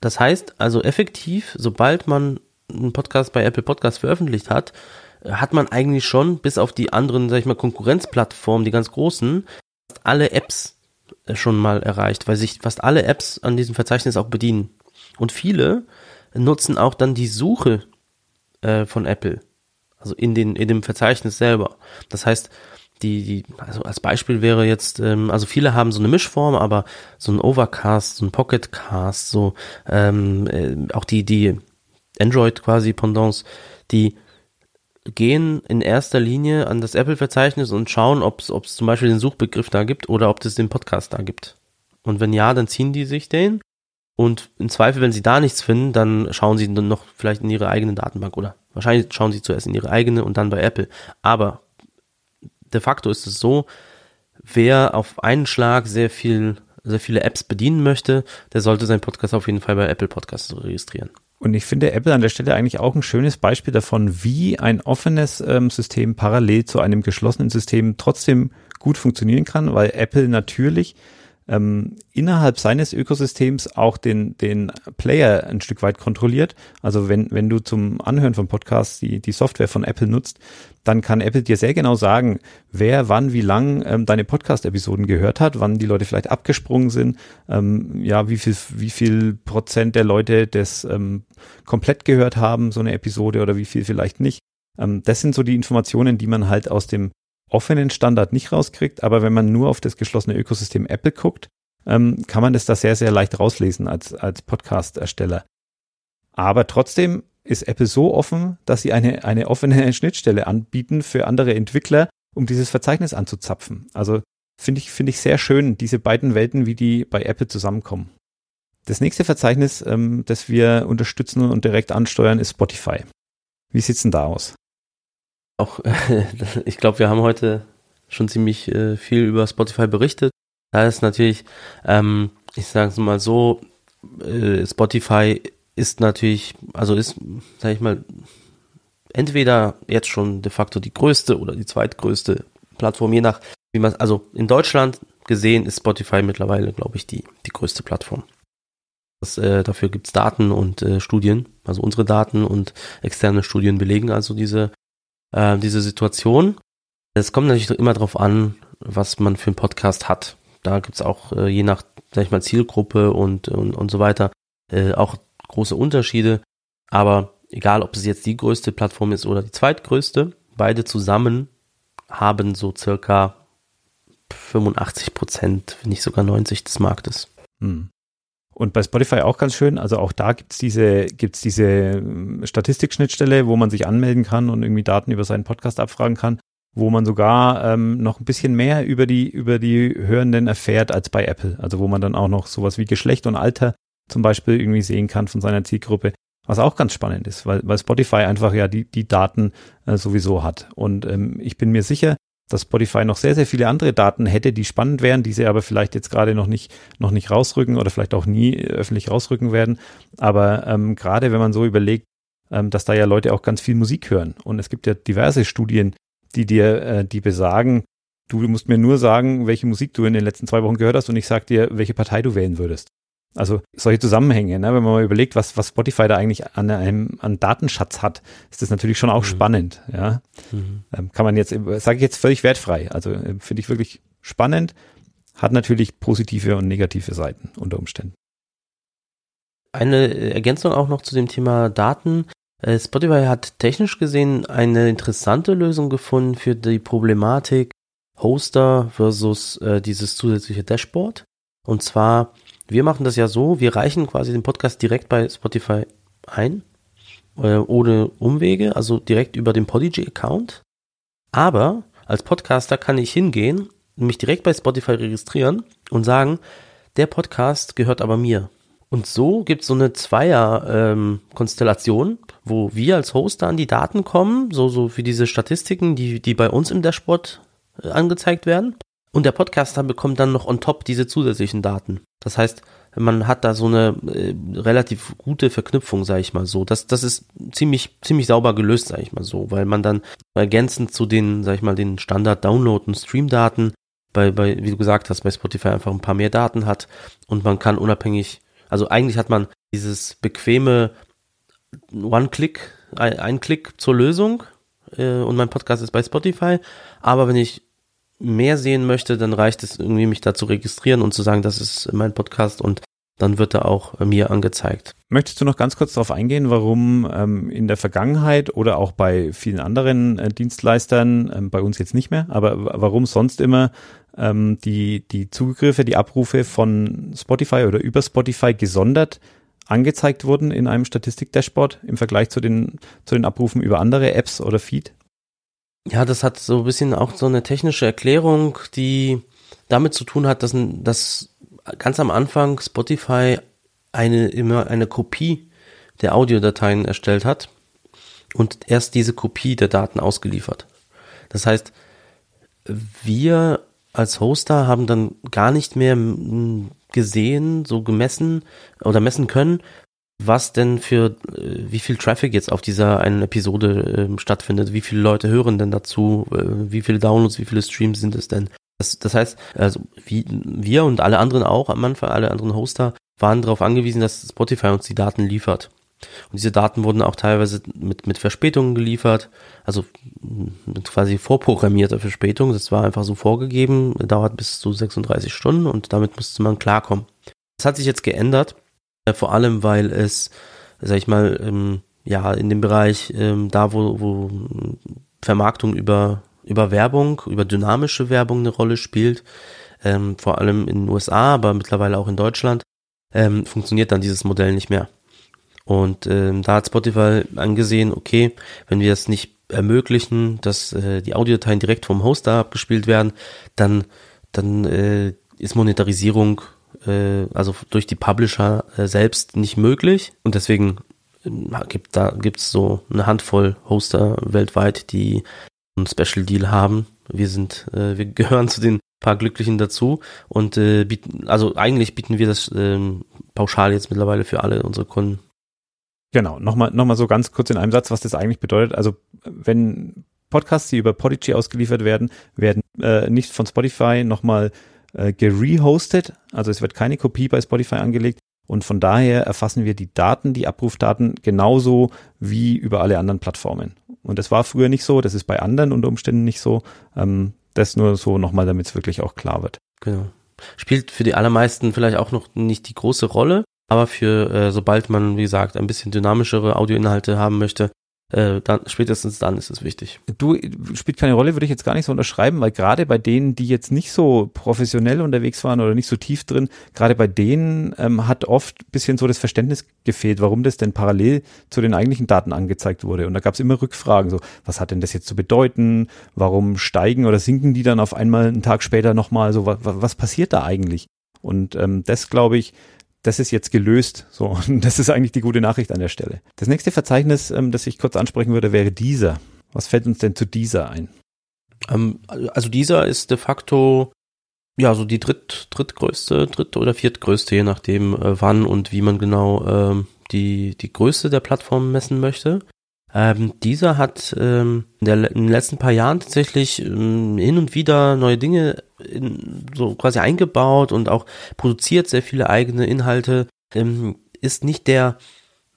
das heißt also effektiv, sobald man einen Podcast bei Apple Podcast veröffentlicht hat, hat man eigentlich schon, bis auf die anderen, sag ich mal, Konkurrenzplattformen, die ganz großen, alle Apps äh, schon mal erreicht, weil sich fast alle Apps an diesem Verzeichnis auch bedienen. Und viele nutzen auch dann die Suche äh, von Apple, also in, den, in dem Verzeichnis selber. Das heißt, die, die, also als Beispiel wäre jetzt, ähm, also viele haben so eine Mischform, aber so ein Overcast, so ein Pocketcast, so ähm, äh, auch die, die Android quasi Pendants, die gehen in erster Linie an das Apple-Verzeichnis und schauen, ob es zum Beispiel den Suchbegriff da gibt oder ob es den Podcast da gibt. Und wenn ja, dann ziehen die sich den. Und im Zweifel, wenn sie da nichts finden, dann schauen sie dann noch vielleicht in ihre eigene Datenbank oder wahrscheinlich schauen sie zuerst in ihre eigene und dann bei Apple. Aber de facto ist es so, wer auf einen Schlag sehr viel, sehr viele Apps bedienen möchte, der sollte seinen Podcast auf jeden Fall bei Apple Podcasts registrieren. Und ich finde Apple an der Stelle eigentlich auch ein schönes Beispiel davon, wie ein offenes ähm, System parallel zu einem geschlossenen System trotzdem gut funktionieren kann, weil Apple natürlich ähm, innerhalb seines Ökosystems auch den, den Player ein Stück weit kontrolliert. Also wenn, wenn du zum Anhören von Podcasts die, die Software von Apple nutzt, dann kann Apple dir sehr genau sagen, wer wann wie lang ähm, deine Podcast-Episoden gehört hat, wann die Leute vielleicht abgesprungen sind, ähm, ja, wie viel, wie viel Prozent der Leute das ähm, komplett gehört haben, so eine Episode oder wie viel vielleicht nicht. Ähm, das sind so die Informationen, die man halt aus dem offenen Standard nicht rauskriegt, aber wenn man nur auf das geschlossene Ökosystem Apple guckt, ähm, kann man das da sehr, sehr leicht rauslesen als, als Podcast-Ersteller. Aber trotzdem ist Apple so offen, dass sie eine, eine offene Schnittstelle anbieten für andere Entwickler, um dieses Verzeichnis anzuzapfen. Also finde ich, finde ich sehr schön, diese beiden Welten, wie die bei Apple zusammenkommen. Das nächste Verzeichnis, ähm, das wir unterstützen und direkt ansteuern, ist Spotify. Wie sieht's denn da aus? Auch, ich glaube, wir haben heute schon ziemlich äh, viel über Spotify berichtet. Da ist natürlich, ähm, ich sage es mal so, äh, Spotify ist natürlich, also ist, sag ich mal, entweder jetzt schon de facto die größte oder die zweitgrößte Plattform, je nach, wie man, also in Deutschland gesehen ist Spotify mittlerweile, glaube ich, die, die größte Plattform. Das, äh, dafür gibt's Daten und äh, Studien, also unsere Daten und externe Studien belegen also diese äh, diese Situation. Es kommt natürlich immer darauf an, was man für einen Podcast hat. Da gibt's auch äh, je nach, sag ich mal, Zielgruppe und, und, und so weiter äh, auch große Unterschiede. Aber egal, ob es jetzt die größte Plattform ist oder die zweitgrößte, beide zusammen haben so circa 85 Prozent, wenn nicht sogar 90 des Marktes. Hm. Und bei Spotify auch ganz schön, also auch da gibt's diese, gibt's diese ähm, Statistikschnittstelle, wo man sich anmelden kann und irgendwie Daten über seinen Podcast abfragen kann, wo man sogar ähm, noch ein bisschen mehr über die, über die Hörenden erfährt als bei Apple. Also wo man dann auch noch sowas wie Geschlecht und Alter zum Beispiel irgendwie sehen kann von seiner Zielgruppe. Was auch ganz spannend ist, weil, weil Spotify einfach ja die, die Daten äh, sowieso hat. Und ähm, ich bin mir sicher, dass Spotify noch sehr, sehr viele andere Daten hätte, die spannend wären, die sie aber vielleicht jetzt gerade noch nicht, noch nicht rausrücken oder vielleicht auch nie öffentlich rausrücken werden. Aber ähm, gerade wenn man so überlegt, ähm, dass da ja Leute auch ganz viel Musik hören und es gibt ja diverse Studien, die dir, äh, die besagen, du musst mir nur sagen, welche Musik du in den letzten zwei Wochen gehört hast und ich sag dir, welche Partei du wählen würdest. Also solche Zusammenhänge, ne? wenn man mal überlegt, was, was Spotify da eigentlich an einem an Datenschatz hat, ist das natürlich schon auch mhm. spannend. Ja? Mhm. Ähm, kann man jetzt, sage ich jetzt völlig wertfrei. Also äh, finde ich wirklich spannend, hat natürlich positive und negative Seiten unter Umständen. Eine Ergänzung auch noch zu dem Thema Daten. Äh, Spotify hat technisch gesehen eine interessante Lösung gefunden für die Problematik Hoster versus äh, dieses zusätzliche Dashboard. Und zwar, wir machen das ja so, wir reichen quasi den Podcast direkt bei Spotify ein, äh, ohne Umwege, also direkt über den Podigy-Account. Aber als Podcaster kann ich hingehen, mich direkt bei Spotify registrieren und sagen, der Podcast gehört aber mir. Und so gibt es so eine Zweier-Konstellation, ähm, wo wir als Hoster an die Daten kommen, so, so für diese Statistiken, die, die bei uns im Dashboard äh, angezeigt werden. Und der Podcaster bekommt dann noch on top diese zusätzlichen Daten. Das heißt, man hat da so eine äh, relativ gute Verknüpfung, sage ich mal so. Das, das ist ziemlich, ziemlich sauber gelöst, sage ich mal so, weil man dann ergänzend zu den, sage ich mal, den Standard-Download- und Stream-Daten bei, bei, wie du gesagt hast, bei Spotify einfach ein paar mehr Daten hat und man kann unabhängig also eigentlich hat man dieses bequeme One-Click, ein, ein, Klick zur Lösung äh, und mein Podcast ist bei Spotify. Aber wenn ich mehr sehen möchte, dann reicht es irgendwie, mich da zu registrieren und zu sagen, das ist mein Podcast und dann wird er auch mir angezeigt. Möchtest du noch ganz kurz darauf eingehen, warum ähm, in der Vergangenheit oder auch bei vielen anderen äh, Dienstleistern, ähm, bei uns jetzt nicht mehr, aber warum sonst immer ähm, die, die Zugriffe, die Abrufe von Spotify oder über Spotify gesondert angezeigt wurden in einem Statistik-Dashboard im Vergleich zu den, zu den Abrufen über andere Apps oder Feed? Ja, das hat so ein bisschen auch so eine technische Erklärung, die damit zu tun hat, dass, dass ganz am Anfang Spotify eine, immer eine Kopie der Audiodateien erstellt hat und erst diese Kopie der Daten ausgeliefert. Das heißt, wir als Hoster haben dann gar nicht mehr gesehen, so gemessen oder messen können, was denn für äh, wie viel Traffic jetzt auf dieser einen Episode äh, stattfindet, wie viele Leute hören denn dazu, äh, wie viele Downloads, wie viele Streams sind es denn. Das, das heißt, also wie, wir und alle anderen auch am Anfang, alle anderen Hoster waren darauf angewiesen, dass Spotify uns die Daten liefert. Und diese Daten wurden auch teilweise mit, mit Verspätungen geliefert, also mit quasi vorprogrammierter Verspätung. Das war einfach so vorgegeben, dauert bis zu 36 Stunden und damit musste man klarkommen. Das hat sich jetzt geändert, vor allem weil es, sag ich mal, ähm, ja, in dem Bereich, ähm, da wo, wo Vermarktung über, über Werbung, über dynamische Werbung eine Rolle spielt, ähm, vor allem in den USA, aber mittlerweile auch in Deutschland, ähm, funktioniert dann dieses Modell nicht mehr. Und ähm, da hat Spotify angesehen, okay, wenn wir es nicht ermöglichen, dass äh, die Audiodateien direkt vom Hoster abgespielt werden, dann, dann äh, ist Monetarisierung äh, also durch die Publisher äh, selbst nicht möglich. Und deswegen äh, gibt da gibt's so eine Handvoll Hoster weltweit, die einen Special Deal haben. Wir sind, wir gehören zu den paar Glücklichen dazu und äh, bieten, also eigentlich bieten wir das äh, pauschal jetzt mittlerweile für alle unsere Kunden Genau, nochmal noch mal so ganz kurz in einem Satz, was das eigentlich bedeutet. Also wenn Podcasts, die über Podigy ausgeliefert werden, werden äh, nicht von Spotify nochmal äh, gerehostet. Also es wird keine Kopie bei Spotify angelegt. Und von daher erfassen wir die Daten, die Abrufdaten genauso wie über alle anderen Plattformen. Und das war früher nicht so, das ist bei anderen unter Umständen nicht so. Ähm, das nur so nochmal, damit es wirklich auch klar wird. Genau. Spielt für die allermeisten vielleicht auch noch nicht die große Rolle, aber für äh, sobald man, wie gesagt, ein bisschen dynamischere Audioinhalte haben möchte, äh, dann spätestens dann ist es wichtig. Du spielt keine Rolle, würde ich jetzt gar nicht so unterschreiben, weil gerade bei denen, die jetzt nicht so professionell unterwegs waren oder nicht so tief drin, gerade bei denen ähm, hat oft bisschen so das Verständnis gefehlt, warum das denn parallel zu den eigentlichen Daten angezeigt wurde. Und da gab es immer Rückfragen, so was hat denn das jetzt zu bedeuten? Warum steigen oder sinken die dann auf einmal einen Tag später nochmal? So was, was passiert da eigentlich? Und ähm, das glaube ich das ist jetzt gelöst. So, und das ist eigentlich die gute Nachricht an der Stelle. Das nächste Verzeichnis, ähm, das ich kurz ansprechen würde, wäre dieser. Was fällt uns denn zu dieser ein? Ähm, also dieser ist de facto ja so die dritt, drittgrößte, dritte oder viertgrößte, je nachdem äh, wann und wie man genau ähm, die, die Größe der Plattform messen möchte. Ähm, dieser hat ähm, in, der, in den letzten paar Jahren tatsächlich ähm, hin und wieder neue Dinge in, so quasi eingebaut und auch produziert sehr viele eigene Inhalte. Ähm, ist nicht der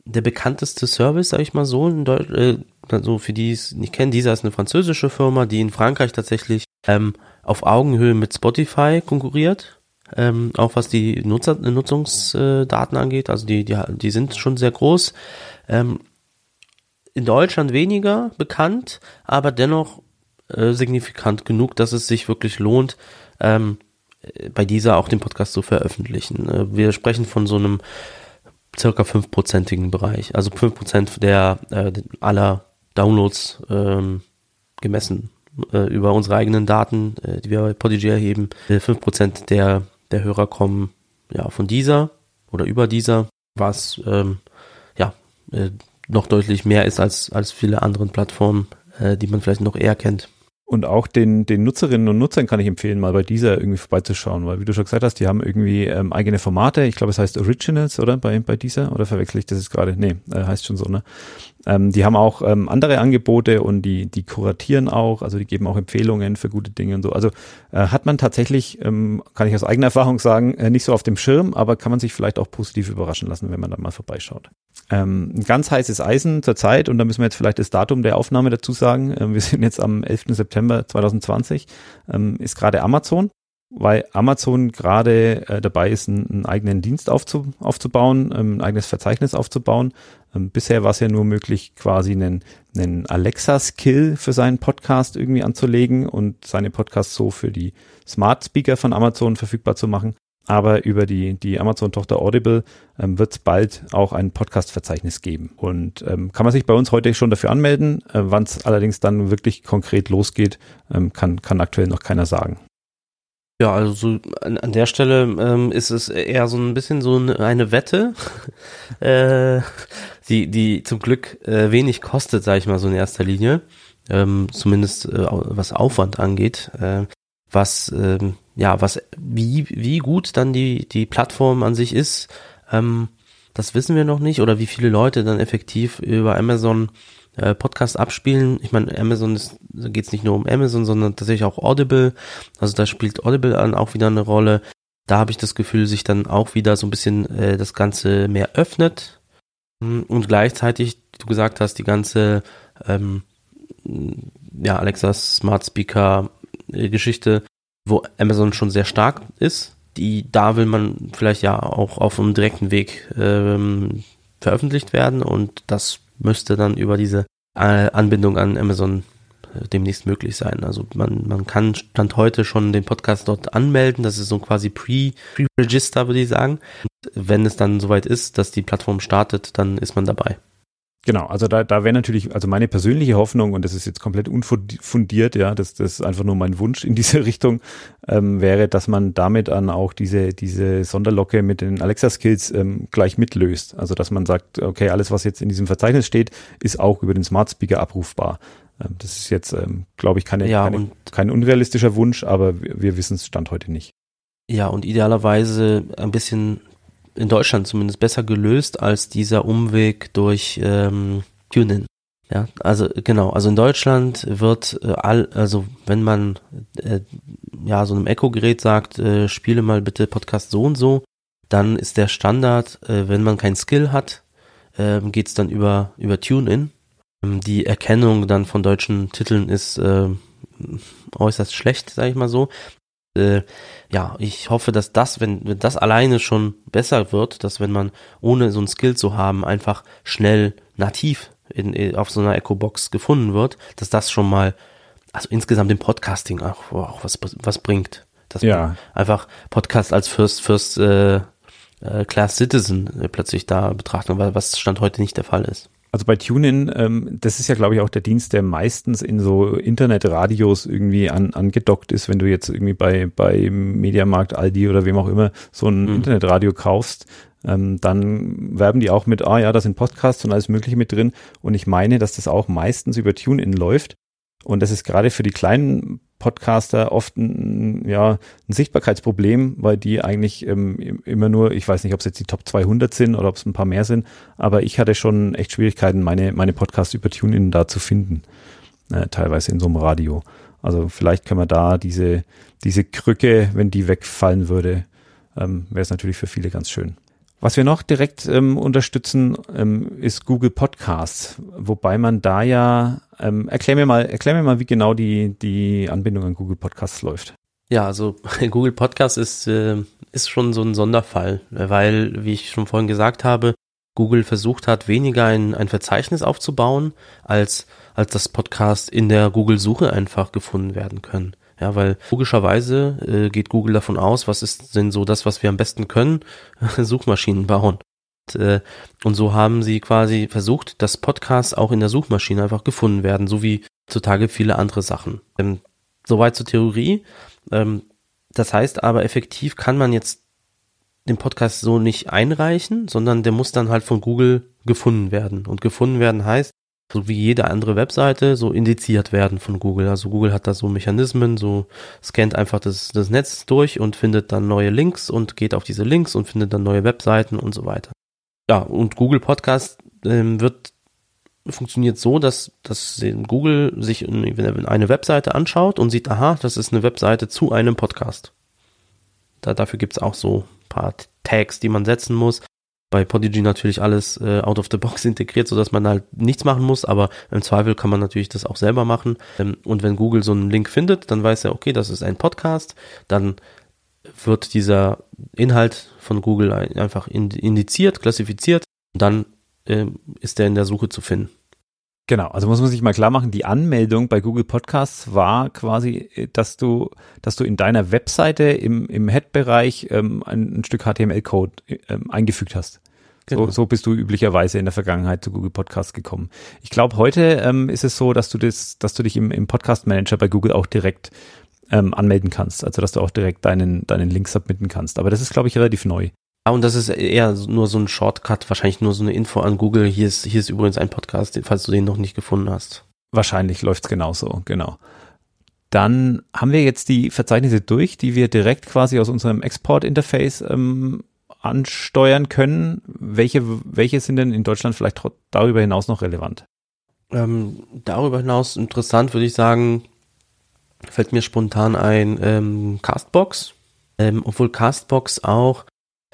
der bekannteste Service, sag ich mal so, in Deutsch, äh, also für die es nicht kennen, dieser ist eine französische Firma, die in Frankreich tatsächlich ähm, auf Augenhöhe mit Spotify konkurriert, ähm, auch was die Nutzer, Nutzungsdaten angeht. Also die, die, die sind schon sehr groß. Ähm, in Deutschland weniger bekannt, aber dennoch äh, signifikant genug, dass es sich wirklich lohnt, ähm, bei dieser auch den Podcast zu veröffentlichen. Äh, wir sprechen von so einem circa fünfprozentigen Bereich, also fünf Prozent der äh, aller Downloads ähm, gemessen äh, über unsere eigenen Daten, äh, die wir bei Podigy erheben. Äh, fünf Prozent der der Hörer kommen ja von dieser oder über dieser, was ähm, ja äh, noch deutlich mehr ist als als viele anderen Plattformen, äh, die man vielleicht noch eher kennt. Und auch den, den Nutzerinnen und Nutzern kann ich empfehlen, mal bei dieser irgendwie vorbeizuschauen, weil wie du schon gesagt hast, die haben irgendwie ähm, eigene Formate. Ich glaube, es heißt Originals, oder? Bei, bei dieser? Oder verwechsel ich das jetzt gerade? Nee, äh, heißt schon so, ne? Ähm, die haben auch ähm, andere Angebote und die, die kuratieren auch, also die geben auch Empfehlungen für gute Dinge und so. Also äh, hat man tatsächlich, ähm, kann ich aus eigener Erfahrung sagen, äh, nicht so auf dem Schirm, aber kann man sich vielleicht auch positiv überraschen lassen, wenn man da mal vorbeischaut. Ähm, ein ganz heißes Eisen zur Zeit und da müssen wir jetzt vielleicht das Datum der Aufnahme dazu sagen. Ähm, wir sind jetzt am 11. September 2020, ähm, ist gerade Amazon weil Amazon gerade äh, dabei ist, einen, einen eigenen Dienst aufzu, aufzubauen, ähm, ein eigenes Verzeichnis aufzubauen. Ähm, bisher war es ja nur möglich, quasi einen, einen Alexa-Skill für seinen Podcast irgendwie anzulegen und seine Podcasts so für die Smart Speaker von Amazon verfügbar zu machen. Aber über die, die Amazon-Tochter Audible ähm, wird es bald auch ein Podcast-Verzeichnis geben. Und ähm, kann man sich bei uns heute schon dafür anmelden. Äh, Wann es allerdings dann wirklich konkret losgeht, ähm, kann, kann aktuell noch keiner sagen. Ja, also so an, an der Stelle ähm, ist es eher so ein bisschen so eine, eine Wette, äh, die, die zum Glück äh, wenig kostet, sage ich mal so in erster Linie, ähm, zumindest äh, was Aufwand angeht, äh, was ähm, ja was wie wie gut dann die die Plattform an sich ist, ähm, das wissen wir noch nicht oder wie viele Leute dann effektiv über Amazon äh, Podcast abspielen. Ich meine, Amazon ist, geht es nicht nur um Amazon, sondern tatsächlich auch Audible. Also da spielt Audible dann auch wieder eine Rolle. Da habe ich das Gefühl, sich dann auch wieder so ein bisschen äh, das Ganze mehr öffnet. Hm, und gleichzeitig, du gesagt hast, die ganze ähm, ja, Alexa Smart Speaker äh, Geschichte, wo Amazon schon sehr stark ist. Die, da will man vielleicht ja auch auf einem direkten Weg ähm, veröffentlicht werden und das müsste dann über diese äh, Anbindung an Amazon demnächst möglich sein. Also man, man kann Stand heute schon den Podcast dort anmelden. Das ist so quasi Pre-Register, würde ich sagen. Und wenn es dann soweit ist, dass die Plattform startet, dann ist man dabei. Genau, also da, da wäre natürlich, also meine persönliche Hoffnung, und das ist jetzt komplett unfundiert, ja, das, das ist einfach nur mein Wunsch in diese Richtung, ähm, wäre, dass man damit dann auch diese, diese Sonderlocke mit den Alexa-Skills ähm, gleich mitlöst. Also dass man sagt, okay, alles, was jetzt in diesem Verzeichnis steht, ist auch über den Smart Speaker abrufbar. Ähm, das ist jetzt, ähm, glaube ich, keine, ja, keine, kein unrealistischer Wunsch, aber wir, wir wissen es Stand heute nicht. Ja, und idealerweise ein bisschen in Deutschland zumindest besser gelöst als dieser Umweg durch ähm, TuneIn. Ja, also genau, also in Deutschland wird äh, all, also wenn man äh, ja so einem Echo-Gerät sagt, äh, spiele mal bitte Podcast so und so, dann ist der Standard, äh, wenn man keinen Skill hat, äh, geht es dann über über TuneIn. Ähm, die Erkennung dann von deutschen Titeln ist äh, äußerst schlecht, sage ich mal so äh, ja, ich hoffe, dass das, wenn, wenn das alleine schon besser wird, dass wenn man ohne so ein Skill zu haben, einfach schnell nativ in, in, auf so einer Echo-Box gefunden wird, dass das schon mal, also insgesamt im Podcasting auch, auch was, was bringt. Dass ja. man einfach Podcast als First, First äh, äh, Class Citizen äh, plötzlich da betrachten, weil was Stand heute nicht der Fall ist. Also bei TuneIn, ähm, das ist ja, glaube ich, auch der Dienst, der meistens in so Internetradios irgendwie an, angedockt ist, wenn du jetzt irgendwie bei, bei Mediamarkt, Aldi oder wem auch immer so ein mhm. Internetradio kaufst, ähm, dann werben die auch mit, ah ja, da sind Podcasts und alles Mögliche mit drin. Und ich meine, dass das auch meistens über TuneIn läuft. Und das ist gerade für die kleinen Podcaster oft ein, ja, ein Sichtbarkeitsproblem, weil die eigentlich ähm, immer nur, ich weiß nicht, ob es jetzt die Top 200 sind oder ob es ein paar mehr sind, aber ich hatte schon echt Schwierigkeiten, meine, meine Podcasts über TuneIn da zu finden, äh, teilweise in so einem Radio. Also vielleicht können wir da diese, diese Krücke, wenn die wegfallen würde, ähm, wäre es natürlich für viele ganz schön. Was wir noch direkt ähm, unterstützen, ähm, ist Google Podcasts, wobei man da ja, ähm, erklär mir mal, erklär mir mal, wie genau die, die Anbindung an Google Podcasts läuft. Ja, also Google Podcast ist, äh, ist schon so ein Sonderfall, weil, wie ich schon vorhin gesagt habe, Google versucht hat, weniger ein, ein Verzeichnis aufzubauen, als, als das Podcast in der Google-Suche einfach gefunden werden können. Ja, weil logischerweise äh, geht Google davon aus, was ist denn so das, was wir am besten können? Suchmaschinen bauen. Und, äh, und so haben sie quasi versucht, dass Podcasts auch in der Suchmaschine einfach gefunden werden, so wie zutage viele andere Sachen. Ähm, soweit zur Theorie. Ähm, das heißt aber, effektiv kann man jetzt den Podcast so nicht einreichen, sondern der muss dann halt von Google gefunden werden. Und gefunden werden heißt, so wie jede andere Webseite, so indiziert werden von Google. Also Google hat da so Mechanismen, so scannt einfach das, das Netz durch und findet dann neue Links und geht auf diese Links und findet dann neue Webseiten und so weiter. Ja, und Google Podcast ähm, wird funktioniert so, dass, dass Google sich eine Webseite anschaut und sieht, aha, das ist eine Webseite zu einem Podcast. Da, dafür gibt's auch so paar Tags, die man setzen muss bei Podigy natürlich alles äh, out of the box integriert, so dass man halt nichts machen muss, aber im Zweifel kann man natürlich das auch selber machen. Ähm, und wenn Google so einen Link findet, dann weiß er, okay, das ist ein Podcast, dann wird dieser Inhalt von Google einfach indiziert, klassifiziert und dann äh, ist er in der Suche zu finden. Genau, also muss man sich mal klar machen, die Anmeldung bei Google Podcasts war quasi, äh, dass du, dass du in deiner Webseite im, im Head-Bereich ähm, ein, ein, Stück HTML-Code ähm, eingefügt hast. Genau. So, so bist du üblicherweise in der Vergangenheit zu Google Podcasts gekommen. Ich glaube, heute ähm, ist es so, dass du das, dass du dich im, im Podcast Manager bei Google auch direkt ähm, anmelden kannst, also dass du auch direkt deinen, deinen Link submitten kannst. Aber das ist, glaube ich, relativ neu. Ah, und das ist eher nur so ein Shortcut, wahrscheinlich nur so eine Info an Google. Hier ist, hier ist übrigens ein Podcast, falls du den noch nicht gefunden hast. Wahrscheinlich läuft's genauso, genau. Dann haben wir jetzt die Verzeichnisse durch, die wir direkt quasi aus unserem Export-Interface ähm, ansteuern können. Welche, welche sind denn in Deutschland vielleicht darüber hinaus noch relevant? Ähm, darüber hinaus interessant würde ich sagen, fällt mir spontan ein ähm, Castbox, ähm, obwohl Castbox auch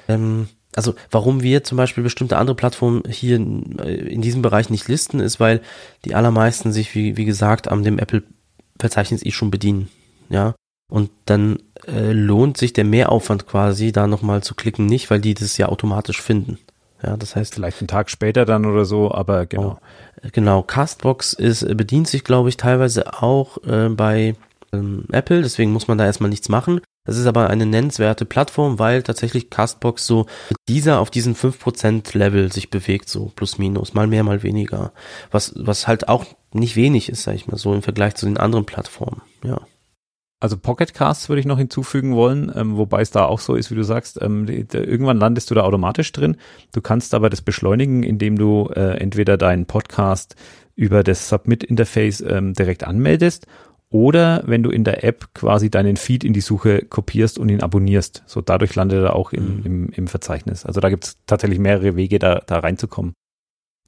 ähm, also warum wir zum Beispiel bestimmte andere Plattformen hier in, äh, in diesem Bereich nicht listen, ist, weil die allermeisten sich, wie, wie gesagt, am dem Apple-Verzeichnis eh schon bedienen. Ja. Und dann äh, lohnt sich der Mehraufwand quasi, da nochmal zu klicken, nicht, weil die das ja automatisch finden. Ja, das heißt. Vielleicht einen Tag später dann oder so, aber genau. Oh, genau. Castbox ist, äh, bedient sich, glaube ich, teilweise auch äh, bei ähm, Apple, deswegen muss man da erstmal nichts machen. Das ist aber eine nennenswerte Plattform, weil tatsächlich Castbox so dieser auf diesen 5% Level sich bewegt, so plus minus, mal mehr, mal weniger. Was, was halt auch nicht wenig ist, sag ich mal so, im Vergleich zu den anderen Plattformen, ja. Also Pocket Casts würde ich noch hinzufügen wollen, ähm, wobei es da auch so ist, wie du sagst, ähm, die, die, irgendwann landest du da automatisch drin. Du kannst aber das beschleunigen, indem du äh, entweder deinen Podcast über das Submit-Interface ähm, direkt anmeldest oder wenn du in der App quasi deinen Feed in die Suche kopierst und ihn abonnierst. So dadurch landet er auch in, mhm. im, im Verzeichnis. Also da gibt es tatsächlich mehrere Wege, da, da reinzukommen.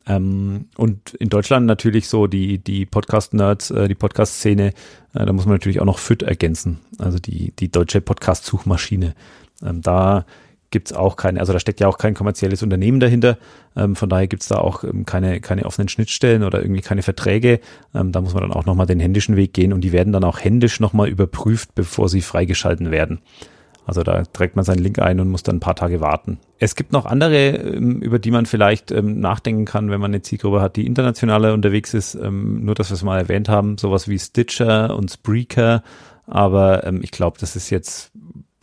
Ähm, und in Deutschland natürlich so die, die Podcast-Nerds, äh, die Podcast-Szene, äh, da muss man natürlich auch noch FIT ergänzen. Also die, die deutsche Podcast-Suchmaschine. Ähm, da gibt's auch keine, also da steckt ja auch kein kommerzielles Unternehmen dahinter. Ähm, von daher gibt's da auch ähm, keine, keine offenen Schnittstellen oder irgendwie keine Verträge. Ähm, da muss man dann auch nochmal den händischen Weg gehen und die werden dann auch händisch nochmal überprüft, bevor sie freigeschalten werden. Also da trägt man seinen Link ein und muss dann ein paar Tage warten. Es gibt noch andere, ähm, über die man vielleicht ähm, nachdenken kann, wenn man eine Zielgruppe hat, die internationaler unterwegs ist. Ähm, nur das, was wir mal erwähnt haben, sowas wie Stitcher und Spreaker. Aber ich glaube, das ist jetzt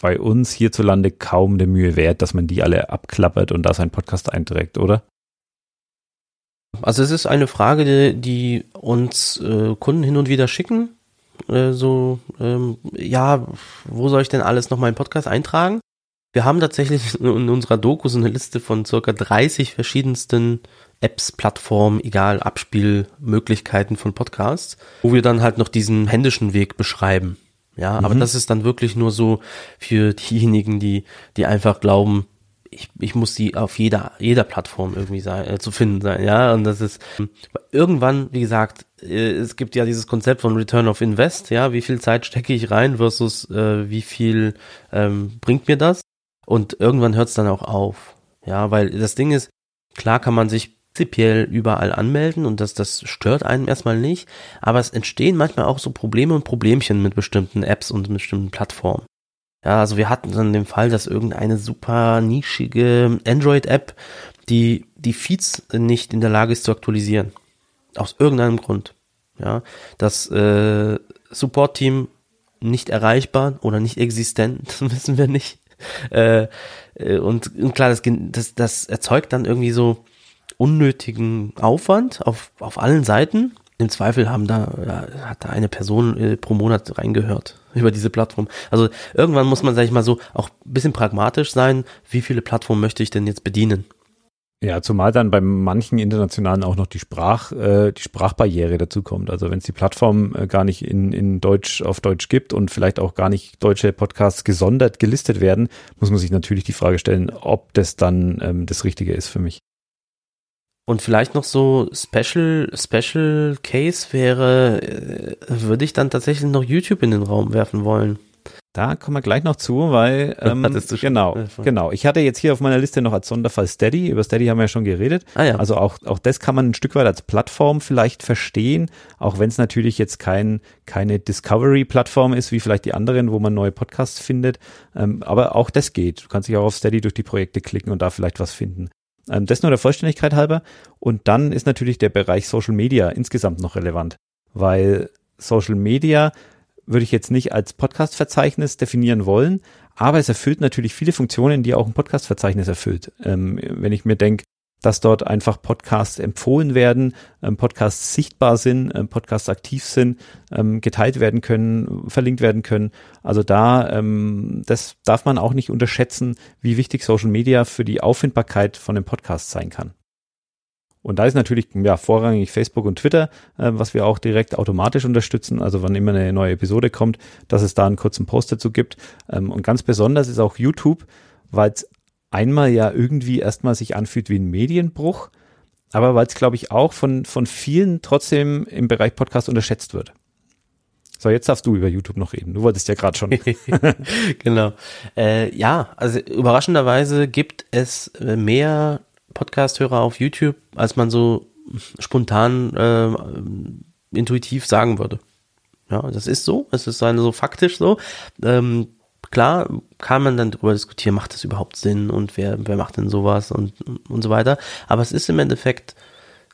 bei uns hierzulande kaum der Mühe wert, dass man die alle abklappert und da sein Podcast einträgt, oder? Also es ist eine Frage, die, die uns äh, Kunden hin und wieder schicken. Äh, so, ähm, ja, wo soll ich denn alles noch meinen Podcast eintragen? Wir haben tatsächlich in unserer Doku so eine Liste von circa 30 verschiedensten Apps, Plattformen, egal, Abspielmöglichkeiten von Podcasts, wo wir dann halt noch diesen händischen Weg beschreiben. Ja, mhm. aber das ist dann wirklich nur so für diejenigen, die, die einfach glauben, ich, ich muss die auf jeder, jeder Plattform irgendwie sein, äh, zu finden sein, ja. Und das ist irgendwann, wie gesagt, äh, es gibt ja dieses Konzept von Return of Invest, ja, wie viel Zeit stecke ich rein versus äh, wie viel ähm, bringt mir das? Und irgendwann hört es dann auch auf. Ja, weil das Ding ist, klar kann man sich prinzipiell überall anmelden und das, das stört einen erstmal nicht, aber es entstehen manchmal auch so Probleme und Problemchen mit bestimmten Apps und mit bestimmten Plattformen. Ja, also wir hatten dann den Fall, dass irgendeine super nischige Android-App die, die Feeds nicht in der Lage ist zu aktualisieren. Aus irgendeinem Grund. Ja, das äh, Support-Team nicht erreichbar oder nicht existent, das wissen wir nicht. Äh, äh, und, und klar, das, das, das erzeugt dann irgendwie so unnötigen Aufwand auf, auf allen Seiten. Im Zweifel haben da, ja, hat da eine Person äh, pro Monat reingehört über diese Plattform. Also irgendwann muss man, sag ich mal so, auch ein bisschen pragmatisch sein. Wie viele Plattformen möchte ich denn jetzt bedienen? Ja, zumal dann bei manchen internationalen auch noch die Sprach, äh, die Sprachbarriere dazu kommt. Also wenn es die Plattform äh, gar nicht in, in Deutsch auf Deutsch gibt und vielleicht auch gar nicht deutsche Podcasts gesondert gelistet werden, muss man sich natürlich die Frage stellen, ob das dann ähm, das Richtige ist für mich. Und vielleicht noch so Special, Special Case wäre, äh, würde ich dann tatsächlich noch YouTube in den Raum werfen wollen. Da kommen wir gleich noch zu, weil ähm, genau, genau. Ich hatte jetzt hier auf meiner Liste noch als Sonderfall Steady. Über Steady haben wir ja schon geredet. Ah, ja. Also auch auch das kann man ein Stück weit als Plattform vielleicht verstehen, auch wenn es natürlich jetzt kein keine Discovery-Plattform ist wie vielleicht die anderen, wo man neue Podcasts findet. Ähm, aber auch das geht. Du kannst dich auch auf Steady durch die Projekte klicken und da vielleicht was finden. Ähm, das nur der Vollständigkeit halber. Und dann ist natürlich der Bereich Social Media insgesamt noch relevant, weil Social Media würde ich jetzt nicht als Podcast-Verzeichnis definieren wollen, aber es erfüllt natürlich viele Funktionen, die auch ein Podcast-Verzeichnis erfüllt. Ähm, wenn ich mir denke, dass dort einfach Podcasts empfohlen werden, ähm, Podcasts sichtbar sind, ähm, Podcasts aktiv sind, ähm, geteilt werden können, verlinkt werden können. Also da, das darf man auch nicht unterschätzen, wie wichtig Social Media für die Auffindbarkeit von dem Podcast sein kann. Und da ist natürlich ja vorrangig Facebook und Twitter, äh, was wir auch direkt automatisch unterstützen. Also wann immer eine neue Episode kommt, dass es da einen kurzen Post dazu gibt. Und ganz besonders ist auch YouTube, weil es einmal ja irgendwie erstmal sich anfühlt wie ein Medienbruch, aber weil es, glaube ich, auch von, von vielen trotzdem im Bereich Podcast unterschätzt wird. So, jetzt darfst du über YouTube noch reden. Du wolltest ja gerade schon. genau. Äh, ja, also überraschenderweise gibt es äh, mehr Podcast-Hörer auf YouTube, als man so spontan äh, intuitiv sagen würde. Ja, das ist so, es ist so faktisch so. Ähm, klar kann man dann darüber diskutieren, macht das überhaupt Sinn und wer, wer macht denn sowas und, und so weiter. Aber es ist im Endeffekt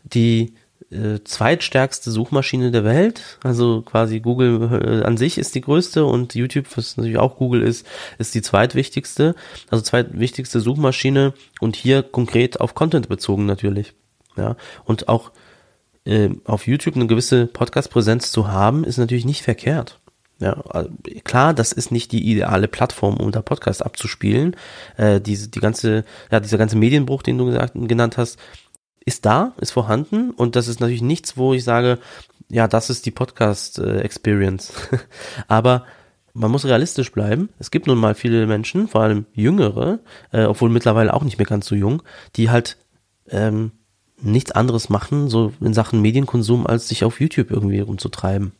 die äh, zweitstärkste Suchmaschine der Welt. Also quasi Google äh, an sich ist die größte und YouTube, was natürlich auch Google ist, ist die zweitwichtigste. Also zweitwichtigste Suchmaschine und hier konkret auf Content bezogen natürlich. Ja, und auch äh, auf YouTube eine gewisse Podcast-Präsenz zu haben, ist natürlich nicht verkehrt. Ja, klar, das ist nicht die ideale Plattform, um da Podcast abzuspielen. Äh, diese, die ganze, ja, dieser ganze Medienbruch, den du gesagt, genannt hast, ist da, ist vorhanden und das ist natürlich nichts, wo ich sage, ja, das ist die Podcast-Experience. Aber man muss realistisch bleiben. Es gibt nun mal viele Menschen, vor allem Jüngere, äh, obwohl mittlerweile auch nicht mehr ganz so jung, die halt ähm, nichts anderes machen, so in Sachen Medienkonsum, als sich auf YouTube irgendwie rumzutreiben.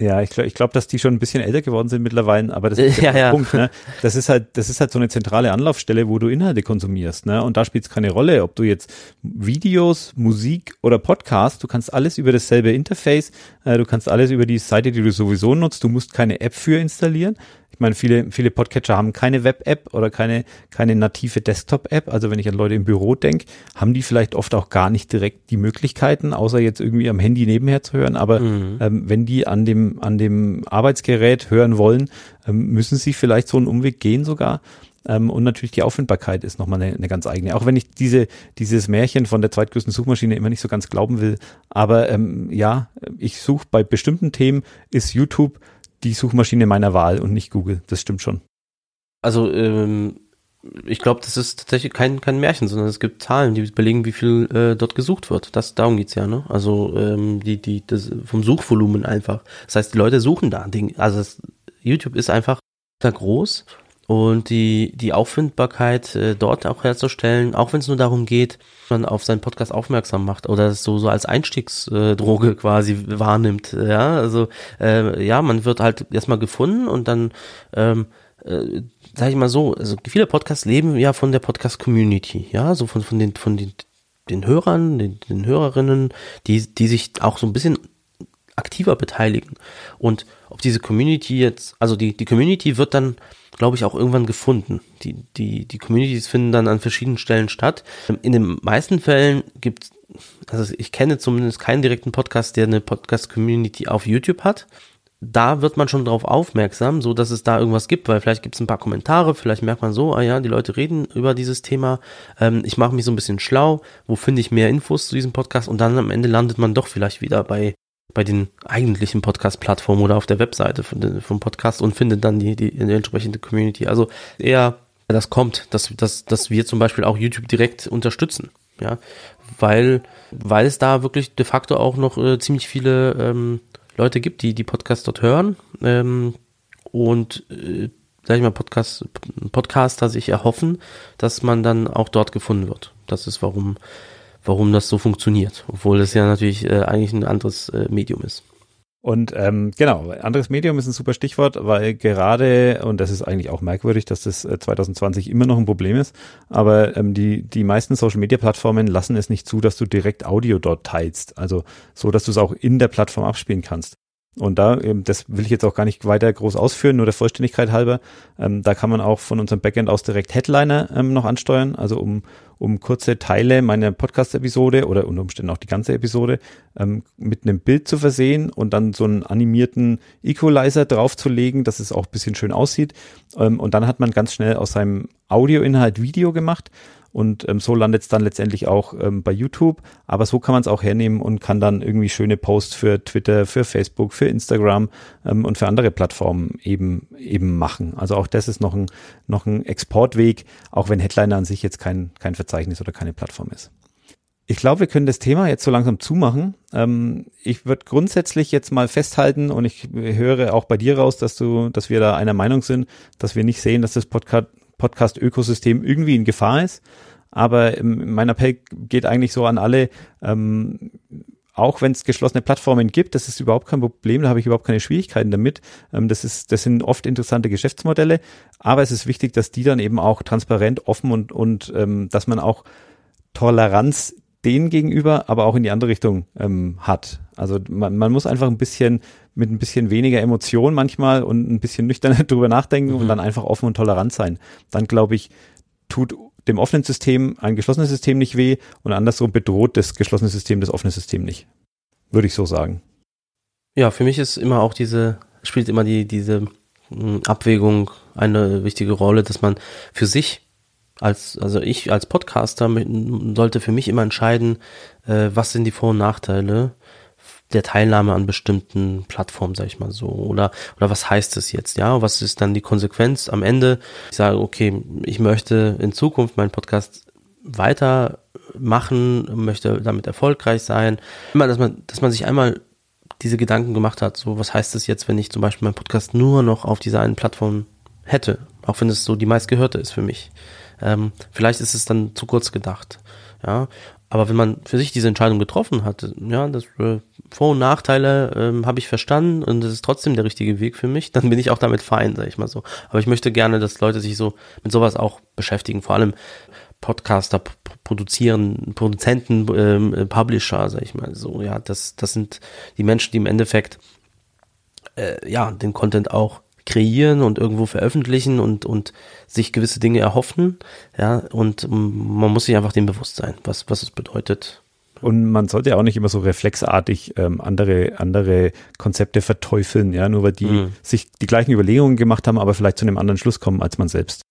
Ja, ich glaube, ich glaub, dass die schon ein bisschen älter geworden sind mittlerweile, aber das ist ja, der ja. Punkt. Ne? Das ist halt, das ist halt so eine zentrale Anlaufstelle, wo du Inhalte konsumierst. Ne? Und da spielt es keine Rolle, ob du jetzt Videos, Musik oder Podcast, du kannst alles über dasselbe Interface, äh, du kannst alles über die Seite, die du sowieso nutzt. Du musst keine App für installieren. Ich meine, viele, viele Podcatcher haben keine Web-App oder keine, keine native Desktop-App. Also wenn ich an Leute im Büro denke, haben die vielleicht oft auch gar nicht direkt die Möglichkeiten, außer jetzt irgendwie am Handy nebenher zu hören. Aber mhm. ähm, wenn die an dem, an dem Arbeitsgerät hören wollen, ähm, müssen sie vielleicht so einen Umweg gehen sogar. Ähm, und natürlich die Auffindbarkeit ist nochmal eine, eine ganz eigene. Auch wenn ich diese, dieses Märchen von der zweitgrößten Suchmaschine immer nicht so ganz glauben will. Aber ähm, ja, ich suche bei bestimmten Themen, ist YouTube die Suchmaschine meiner Wahl und nicht Google. Das stimmt schon. Also ähm, ich glaube, das ist tatsächlich kein, kein Märchen, sondern es gibt Zahlen, die belegen, wie viel äh, dort gesucht wird. Das, darum geht's ja, ne? Also ähm, die, die, das, vom Suchvolumen einfach. Das heißt, die Leute suchen da. Also das, YouTube ist einfach da groß und die, die Auffindbarkeit äh, dort auch herzustellen, auch wenn es nur darum geht, man auf seinen Podcast aufmerksam macht oder es so, so als Einstiegsdroge quasi wahrnimmt. Ja, also äh, ja, man wird halt erstmal gefunden und dann ähm, äh, sag ich mal so, also viele Podcasts leben ja von der Podcast-Community, ja, so von, von den, von den, den Hörern, den, den Hörerinnen, die, die sich auch so ein bisschen aktiver beteiligen. Und ob diese Community jetzt, also die, die Community wird dann glaube ich, auch irgendwann gefunden. Die, die, die Communities finden dann an verschiedenen Stellen statt. In den meisten Fällen gibt also ich kenne zumindest keinen direkten Podcast, der eine Podcast-Community auf YouTube hat. Da wird man schon darauf aufmerksam, so dass es da irgendwas gibt, weil vielleicht gibt es ein paar Kommentare, vielleicht merkt man so, ah ja, die Leute reden über dieses Thema. Ähm, ich mache mich so ein bisschen schlau, wo finde ich mehr Infos zu diesem Podcast und dann am Ende landet man doch vielleicht wieder bei bei den eigentlichen Podcast-Plattformen oder auf der Webseite von, vom Podcast und findet dann die, die, die entsprechende Community. Also eher das kommt, dass, dass, dass wir zum Beispiel auch YouTube direkt unterstützen. Ja, weil, weil es da wirklich de facto auch noch äh, ziemlich viele ähm, Leute gibt, die die Podcasts dort hören ähm, und äh, sag ich mal, Podcast, Podcaster sich erhoffen, dass man dann auch dort gefunden wird. Das ist warum warum das so funktioniert, obwohl es ja natürlich äh, eigentlich ein anderes äh, Medium ist. Und ähm, genau, anderes Medium ist ein super Stichwort, weil gerade, und das ist eigentlich auch merkwürdig, dass das 2020 äh, immer noch ein Problem ist, aber ähm, die, die meisten Social-Media-Plattformen lassen es nicht zu, dass du direkt Audio dort teilst. Also so, dass du es auch in der Plattform abspielen kannst. Und da, das will ich jetzt auch gar nicht weiter groß ausführen, nur der Vollständigkeit halber, ähm, da kann man auch von unserem Backend aus direkt Headliner ähm, noch ansteuern, also um, um kurze Teile meiner Podcast-Episode oder unter Umständen auch die ganze Episode ähm, mit einem Bild zu versehen und dann so einen animierten Equalizer draufzulegen, dass es auch bisschen schön aussieht. Ähm, und dann hat man ganz schnell aus seinem Audioinhalt Video gemacht und ähm, so landet es dann letztendlich auch ähm, bei YouTube. Aber so kann man es auch hernehmen und kann dann irgendwie schöne Posts für Twitter, für Facebook, für Instagram ähm, und für andere Plattformen eben eben machen. Also auch das ist noch ein noch ein Exportweg, auch wenn Headliner an sich jetzt kein kein Verzeichnis oder keine Plattform ist. Ich glaube, wir können das Thema jetzt so langsam zumachen. Ähm, ich würde grundsätzlich jetzt mal festhalten und ich höre auch bei dir raus, dass du, dass wir da einer Meinung sind, dass wir nicht sehen, dass das Podcast Podcast-Ökosystem irgendwie in Gefahr ist. Aber mein Appell geht eigentlich so an alle, ähm, auch wenn es geschlossene Plattformen gibt, das ist überhaupt kein Problem, da habe ich überhaupt keine Schwierigkeiten damit. Ähm, das ist, das sind oft interessante Geschäftsmodelle, aber es ist wichtig, dass die dann eben auch transparent, offen und, und ähm, dass man auch Toleranz denen gegenüber, aber auch in die andere Richtung ähm, hat. Also man, man muss einfach ein bisschen mit ein bisschen weniger Emotion manchmal und ein bisschen nüchtern drüber nachdenken mhm. und dann einfach offen und tolerant sein. Dann glaube ich, tut dem offenen System ein geschlossenes System nicht weh und andersrum bedroht das geschlossene System das offene System nicht. Würde ich so sagen. Ja, für mich ist immer auch diese, spielt immer die, diese hm, Abwägung eine wichtige Rolle, dass man für sich als, also ich als Podcaster sollte für mich immer entscheiden, äh, was sind die Vor- und Nachteile der Teilnahme an bestimmten Plattformen, sag ich mal so, oder oder was heißt es jetzt, ja? Was ist dann die Konsequenz am Ende? Ich sage, okay, ich möchte in Zukunft meinen Podcast weitermachen, möchte damit erfolgreich sein. Immer, dass man, dass man sich einmal diese Gedanken gemacht hat, so was heißt es jetzt, wenn ich zum Beispiel meinen Podcast nur noch auf dieser einen Plattform hätte, auch wenn es so die meistgehörte ist für mich. Ähm, vielleicht ist es dann zu kurz gedacht. Ja, aber wenn man für sich diese Entscheidung getroffen hat, ja, das äh, Vor- und Nachteile ähm, habe ich verstanden und es ist trotzdem der richtige Weg für mich, dann bin ich auch damit fein, sag ich mal so. Aber ich möchte gerne, dass Leute sich so mit sowas auch beschäftigen, vor allem Podcaster produzieren, Produzenten, ähm, Publisher, sag ich mal so. Ja, das, das sind die Menschen, die im Endeffekt äh, ja den Content auch kreieren und irgendwo veröffentlichen und, und sich gewisse Dinge erhoffen. Ja, und man muss sich einfach dem bewusst sein, was, was es bedeutet. Und man sollte ja auch nicht immer so reflexartig ähm, andere, andere Konzepte verteufeln, ja, nur weil die mhm. sich die gleichen Überlegungen gemacht haben, aber vielleicht zu einem anderen Schluss kommen als man selbst.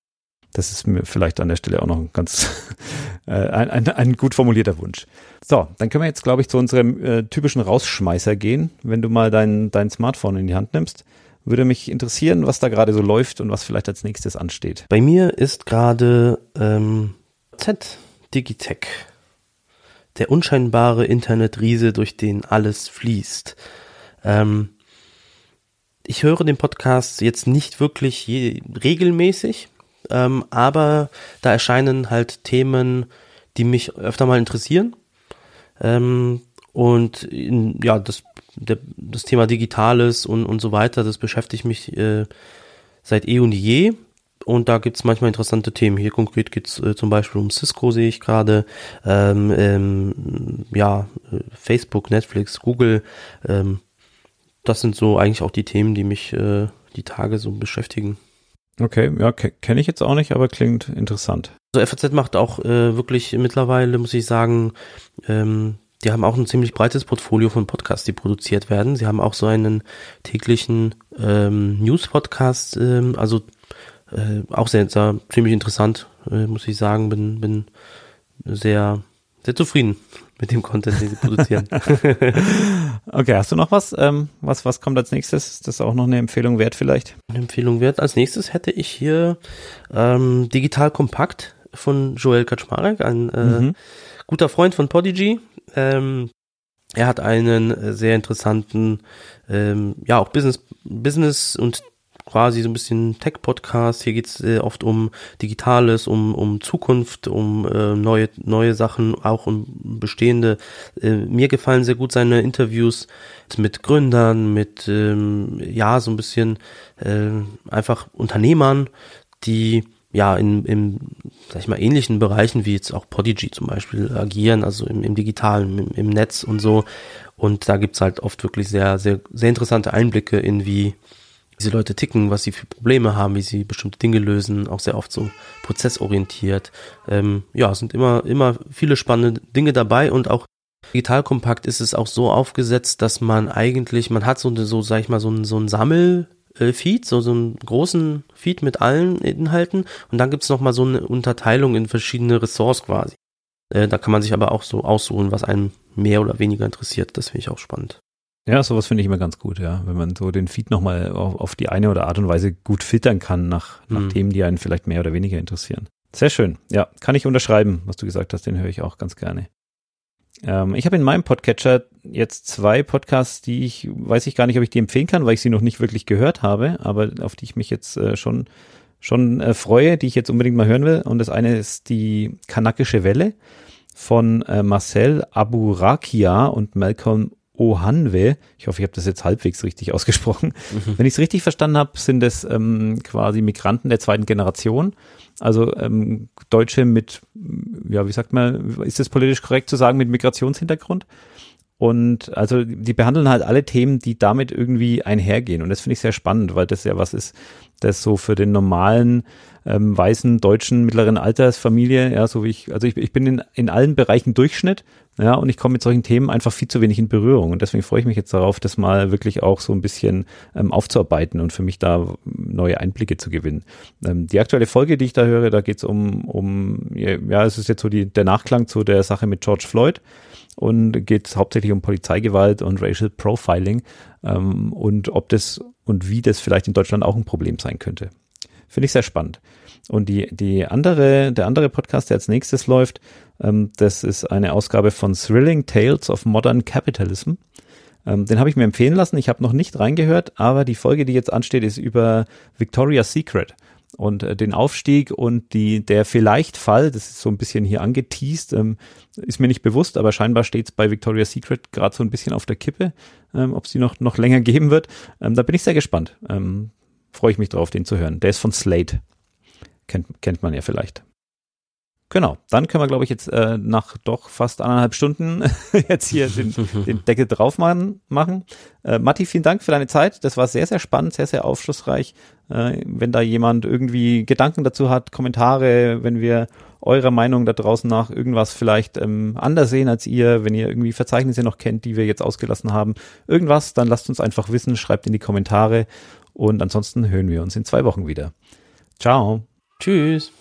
Das ist mir vielleicht an der Stelle auch noch ein ganz äh, ein, ein, ein gut formulierter Wunsch. So, dann können wir jetzt, glaube ich, zu unserem äh, typischen Rausschmeißer gehen, wenn du mal dein, dein Smartphone in die Hand nimmst. Würde mich interessieren, was da gerade so läuft und was vielleicht als nächstes ansteht. Bei mir ist gerade ähm, Z Digitech, der unscheinbare Internetriese, durch den alles fließt. Ähm, ich höre den Podcast jetzt nicht wirklich je, regelmäßig, ähm, aber da erscheinen halt Themen, die mich öfter mal interessieren. Ähm, und in, ja, das, der, das Thema Digitales und, und so weiter, das beschäftigt mich äh, seit eh und je. Und da gibt's manchmal interessante Themen. Hier konkret geht's äh, zum Beispiel um Cisco, sehe ich gerade. Ähm, ähm, ja, äh, Facebook, Netflix, Google. Ähm, das sind so eigentlich auch die Themen, die mich äh, die Tage so beschäftigen. Okay, ja, kenne ich jetzt auch nicht, aber klingt interessant. Also FAZ macht auch äh, wirklich mittlerweile, muss ich sagen, ähm, die haben auch ein ziemlich breites Portfolio von Podcasts, die produziert werden. Sie haben auch so einen täglichen ähm, News-Podcast, ähm, also äh, auch sehr, sehr ziemlich interessant, äh, muss ich sagen. Bin, bin sehr, sehr zufrieden mit dem Content, den sie produzieren. okay, hast du noch was? Ähm, was? Was kommt als nächstes? Ist das auch noch eine Empfehlung wert vielleicht? Eine Empfehlung wert. Als nächstes hätte ich hier ähm, Digital Kompakt von Joel Kaczmarek, ein äh, mhm. Guter Freund von Podigy. Ähm, er hat einen sehr interessanten, ähm, ja auch Business, Business und quasi so ein bisschen Tech-Podcast. Hier geht's äh, oft um Digitales, um, um Zukunft, um äh, neue, neue Sachen, auch um bestehende. Äh, mir gefallen sehr gut seine Interviews mit Gründern, mit ähm, ja, so ein bisschen äh, einfach Unternehmern, die ja in, in sag ich mal, ähnlichen Bereichen wie jetzt auch Podigy zum Beispiel agieren, also im, im Digitalen, im, im Netz und so. Und da gibt's halt oft wirklich sehr, sehr, sehr interessante Einblicke in wie diese Leute ticken, was sie für Probleme haben, wie sie bestimmte Dinge lösen, auch sehr oft so prozessorientiert. Ähm, ja, sind immer, immer viele spannende Dinge dabei und auch digital kompakt ist es auch so aufgesetzt, dass man eigentlich, man hat so, so sag ich mal, so ein, so ein Sammel, Feed, so, so einen großen Feed mit allen Inhalten und dann gibt's noch mal so eine Unterteilung in verschiedene Ressorts quasi. Äh, da kann man sich aber auch so aussuchen, was einem mehr oder weniger interessiert. Das finde ich auch spannend. Ja, sowas finde ich immer ganz gut, ja. Wenn man so den Feed nochmal auf, auf die eine oder Art und Weise gut filtern kann nach, nach mhm. Themen, die einen vielleicht mehr oder weniger interessieren. Sehr schön. Ja, kann ich unterschreiben, was du gesagt hast, den höre ich auch ganz gerne. Ähm, ich habe in meinem Podcatcher jetzt zwei Podcasts, die ich, weiß ich gar nicht, ob ich die empfehlen kann, weil ich sie noch nicht wirklich gehört habe, aber auf die ich mich jetzt äh, schon, schon äh, freue, die ich jetzt unbedingt mal hören will. Und das eine ist die Kanakische Welle von äh, Marcel Aburakia und Malcolm Ohanwe. Ich hoffe, ich habe das jetzt halbwegs richtig ausgesprochen. Mhm. Wenn ich es richtig verstanden habe, sind es ähm, quasi Migranten der zweiten Generation. Also ähm, Deutsche mit, ja, wie sagt man, ist es politisch korrekt zu sagen, mit Migrationshintergrund? Und also die behandeln halt alle Themen, die damit irgendwie einhergehen. Und das finde ich sehr spannend, weil das ja was ist, das so für den normalen ähm, weißen deutschen mittleren Altersfamilie, ja, so wie ich, also ich, ich bin in, in allen Bereichen Durchschnitt, ja, und ich komme mit solchen Themen einfach viel zu wenig in Berührung. Und deswegen freue ich mich jetzt darauf, das mal wirklich auch so ein bisschen ähm, aufzuarbeiten und für mich da neue Einblicke zu gewinnen. Ähm, die aktuelle Folge, die ich da höre, da geht es um, um, ja, es ist jetzt so die, der Nachklang zu der Sache mit George Floyd und geht hauptsächlich um Polizeigewalt und Racial Profiling ähm, und ob das und wie das vielleicht in Deutschland auch ein Problem sein könnte. Finde ich sehr spannend. Und die, die andere, der andere Podcast, der als nächstes läuft, das ist eine Ausgabe von Thrilling Tales of Modern Capitalism. Ähm, den habe ich mir empfehlen lassen. Ich habe noch nicht reingehört, aber die Folge, die jetzt ansteht, ist über Victoria's Secret und äh, den Aufstieg und die der vielleicht Fall, das ist so ein bisschen hier angeteased, ähm, ist mir nicht bewusst, aber scheinbar steht es bei Victoria's Secret gerade so ein bisschen auf der Kippe, ähm, ob sie noch noch länger geben wird. Ähm, da bin ich sehr gespannt. Ähm, Freue ich mich drauf, den zu hören. Der ist von Slate. Kennt, kennt man ja vielleicht. Genau, dann können wir, glaube ich, jetzt äh, nach doch fast anderthalb Stunden jetzt hier den, den Deckel drauf machen. machen. Äh, Matti, vielen Dank für deine Zeit. Das war sehr, sehr spannend, sehr, sehr aufschlussreich. Äh, wenn da jemand irgendwie Gedanken dazu hat, Kommentare, wenn wir eurer Meinung da draußen nach irgendwas vielleicht ähm, anders sehen als ihr, wenn ihr irgendwie Verzeichnisse noch kennt, die wir jetzt ausgelassen haben, irgendwas, dann lasst uns einfach wissen, schreibt in die Kommentare und ansonsten hören wir uns in zwei Wochen wieder. Ciao. Tschüss.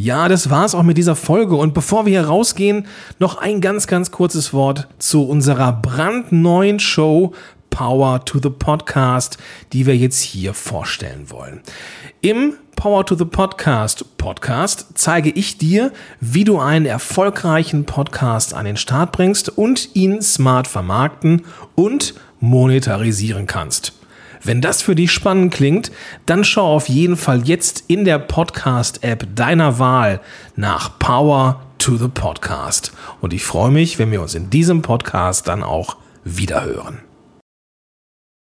Ja, das war's auch mit dieser Folge. Und bevor wir hier rausgehen, noch ein ganz, ganz kurzes Wort zu unserer brandneuen Show Power to the Podcast, die wir jetzt hier vorstellen wollen. Im Power to the Podcast Podcast zeige ich dir, wie du einen erfolgreichen Podcast an den Start bringst und ihn smart vermarkten und monetarisieren kannst. Wenn das für dich spannend klingt, dann schau auf jeden Fall jetzt in der Podcast-App deiner Wahl nach Power to the Podcast. Und ich freue mich, wenn wir uns in diesem Podcast dann auch wiederhören.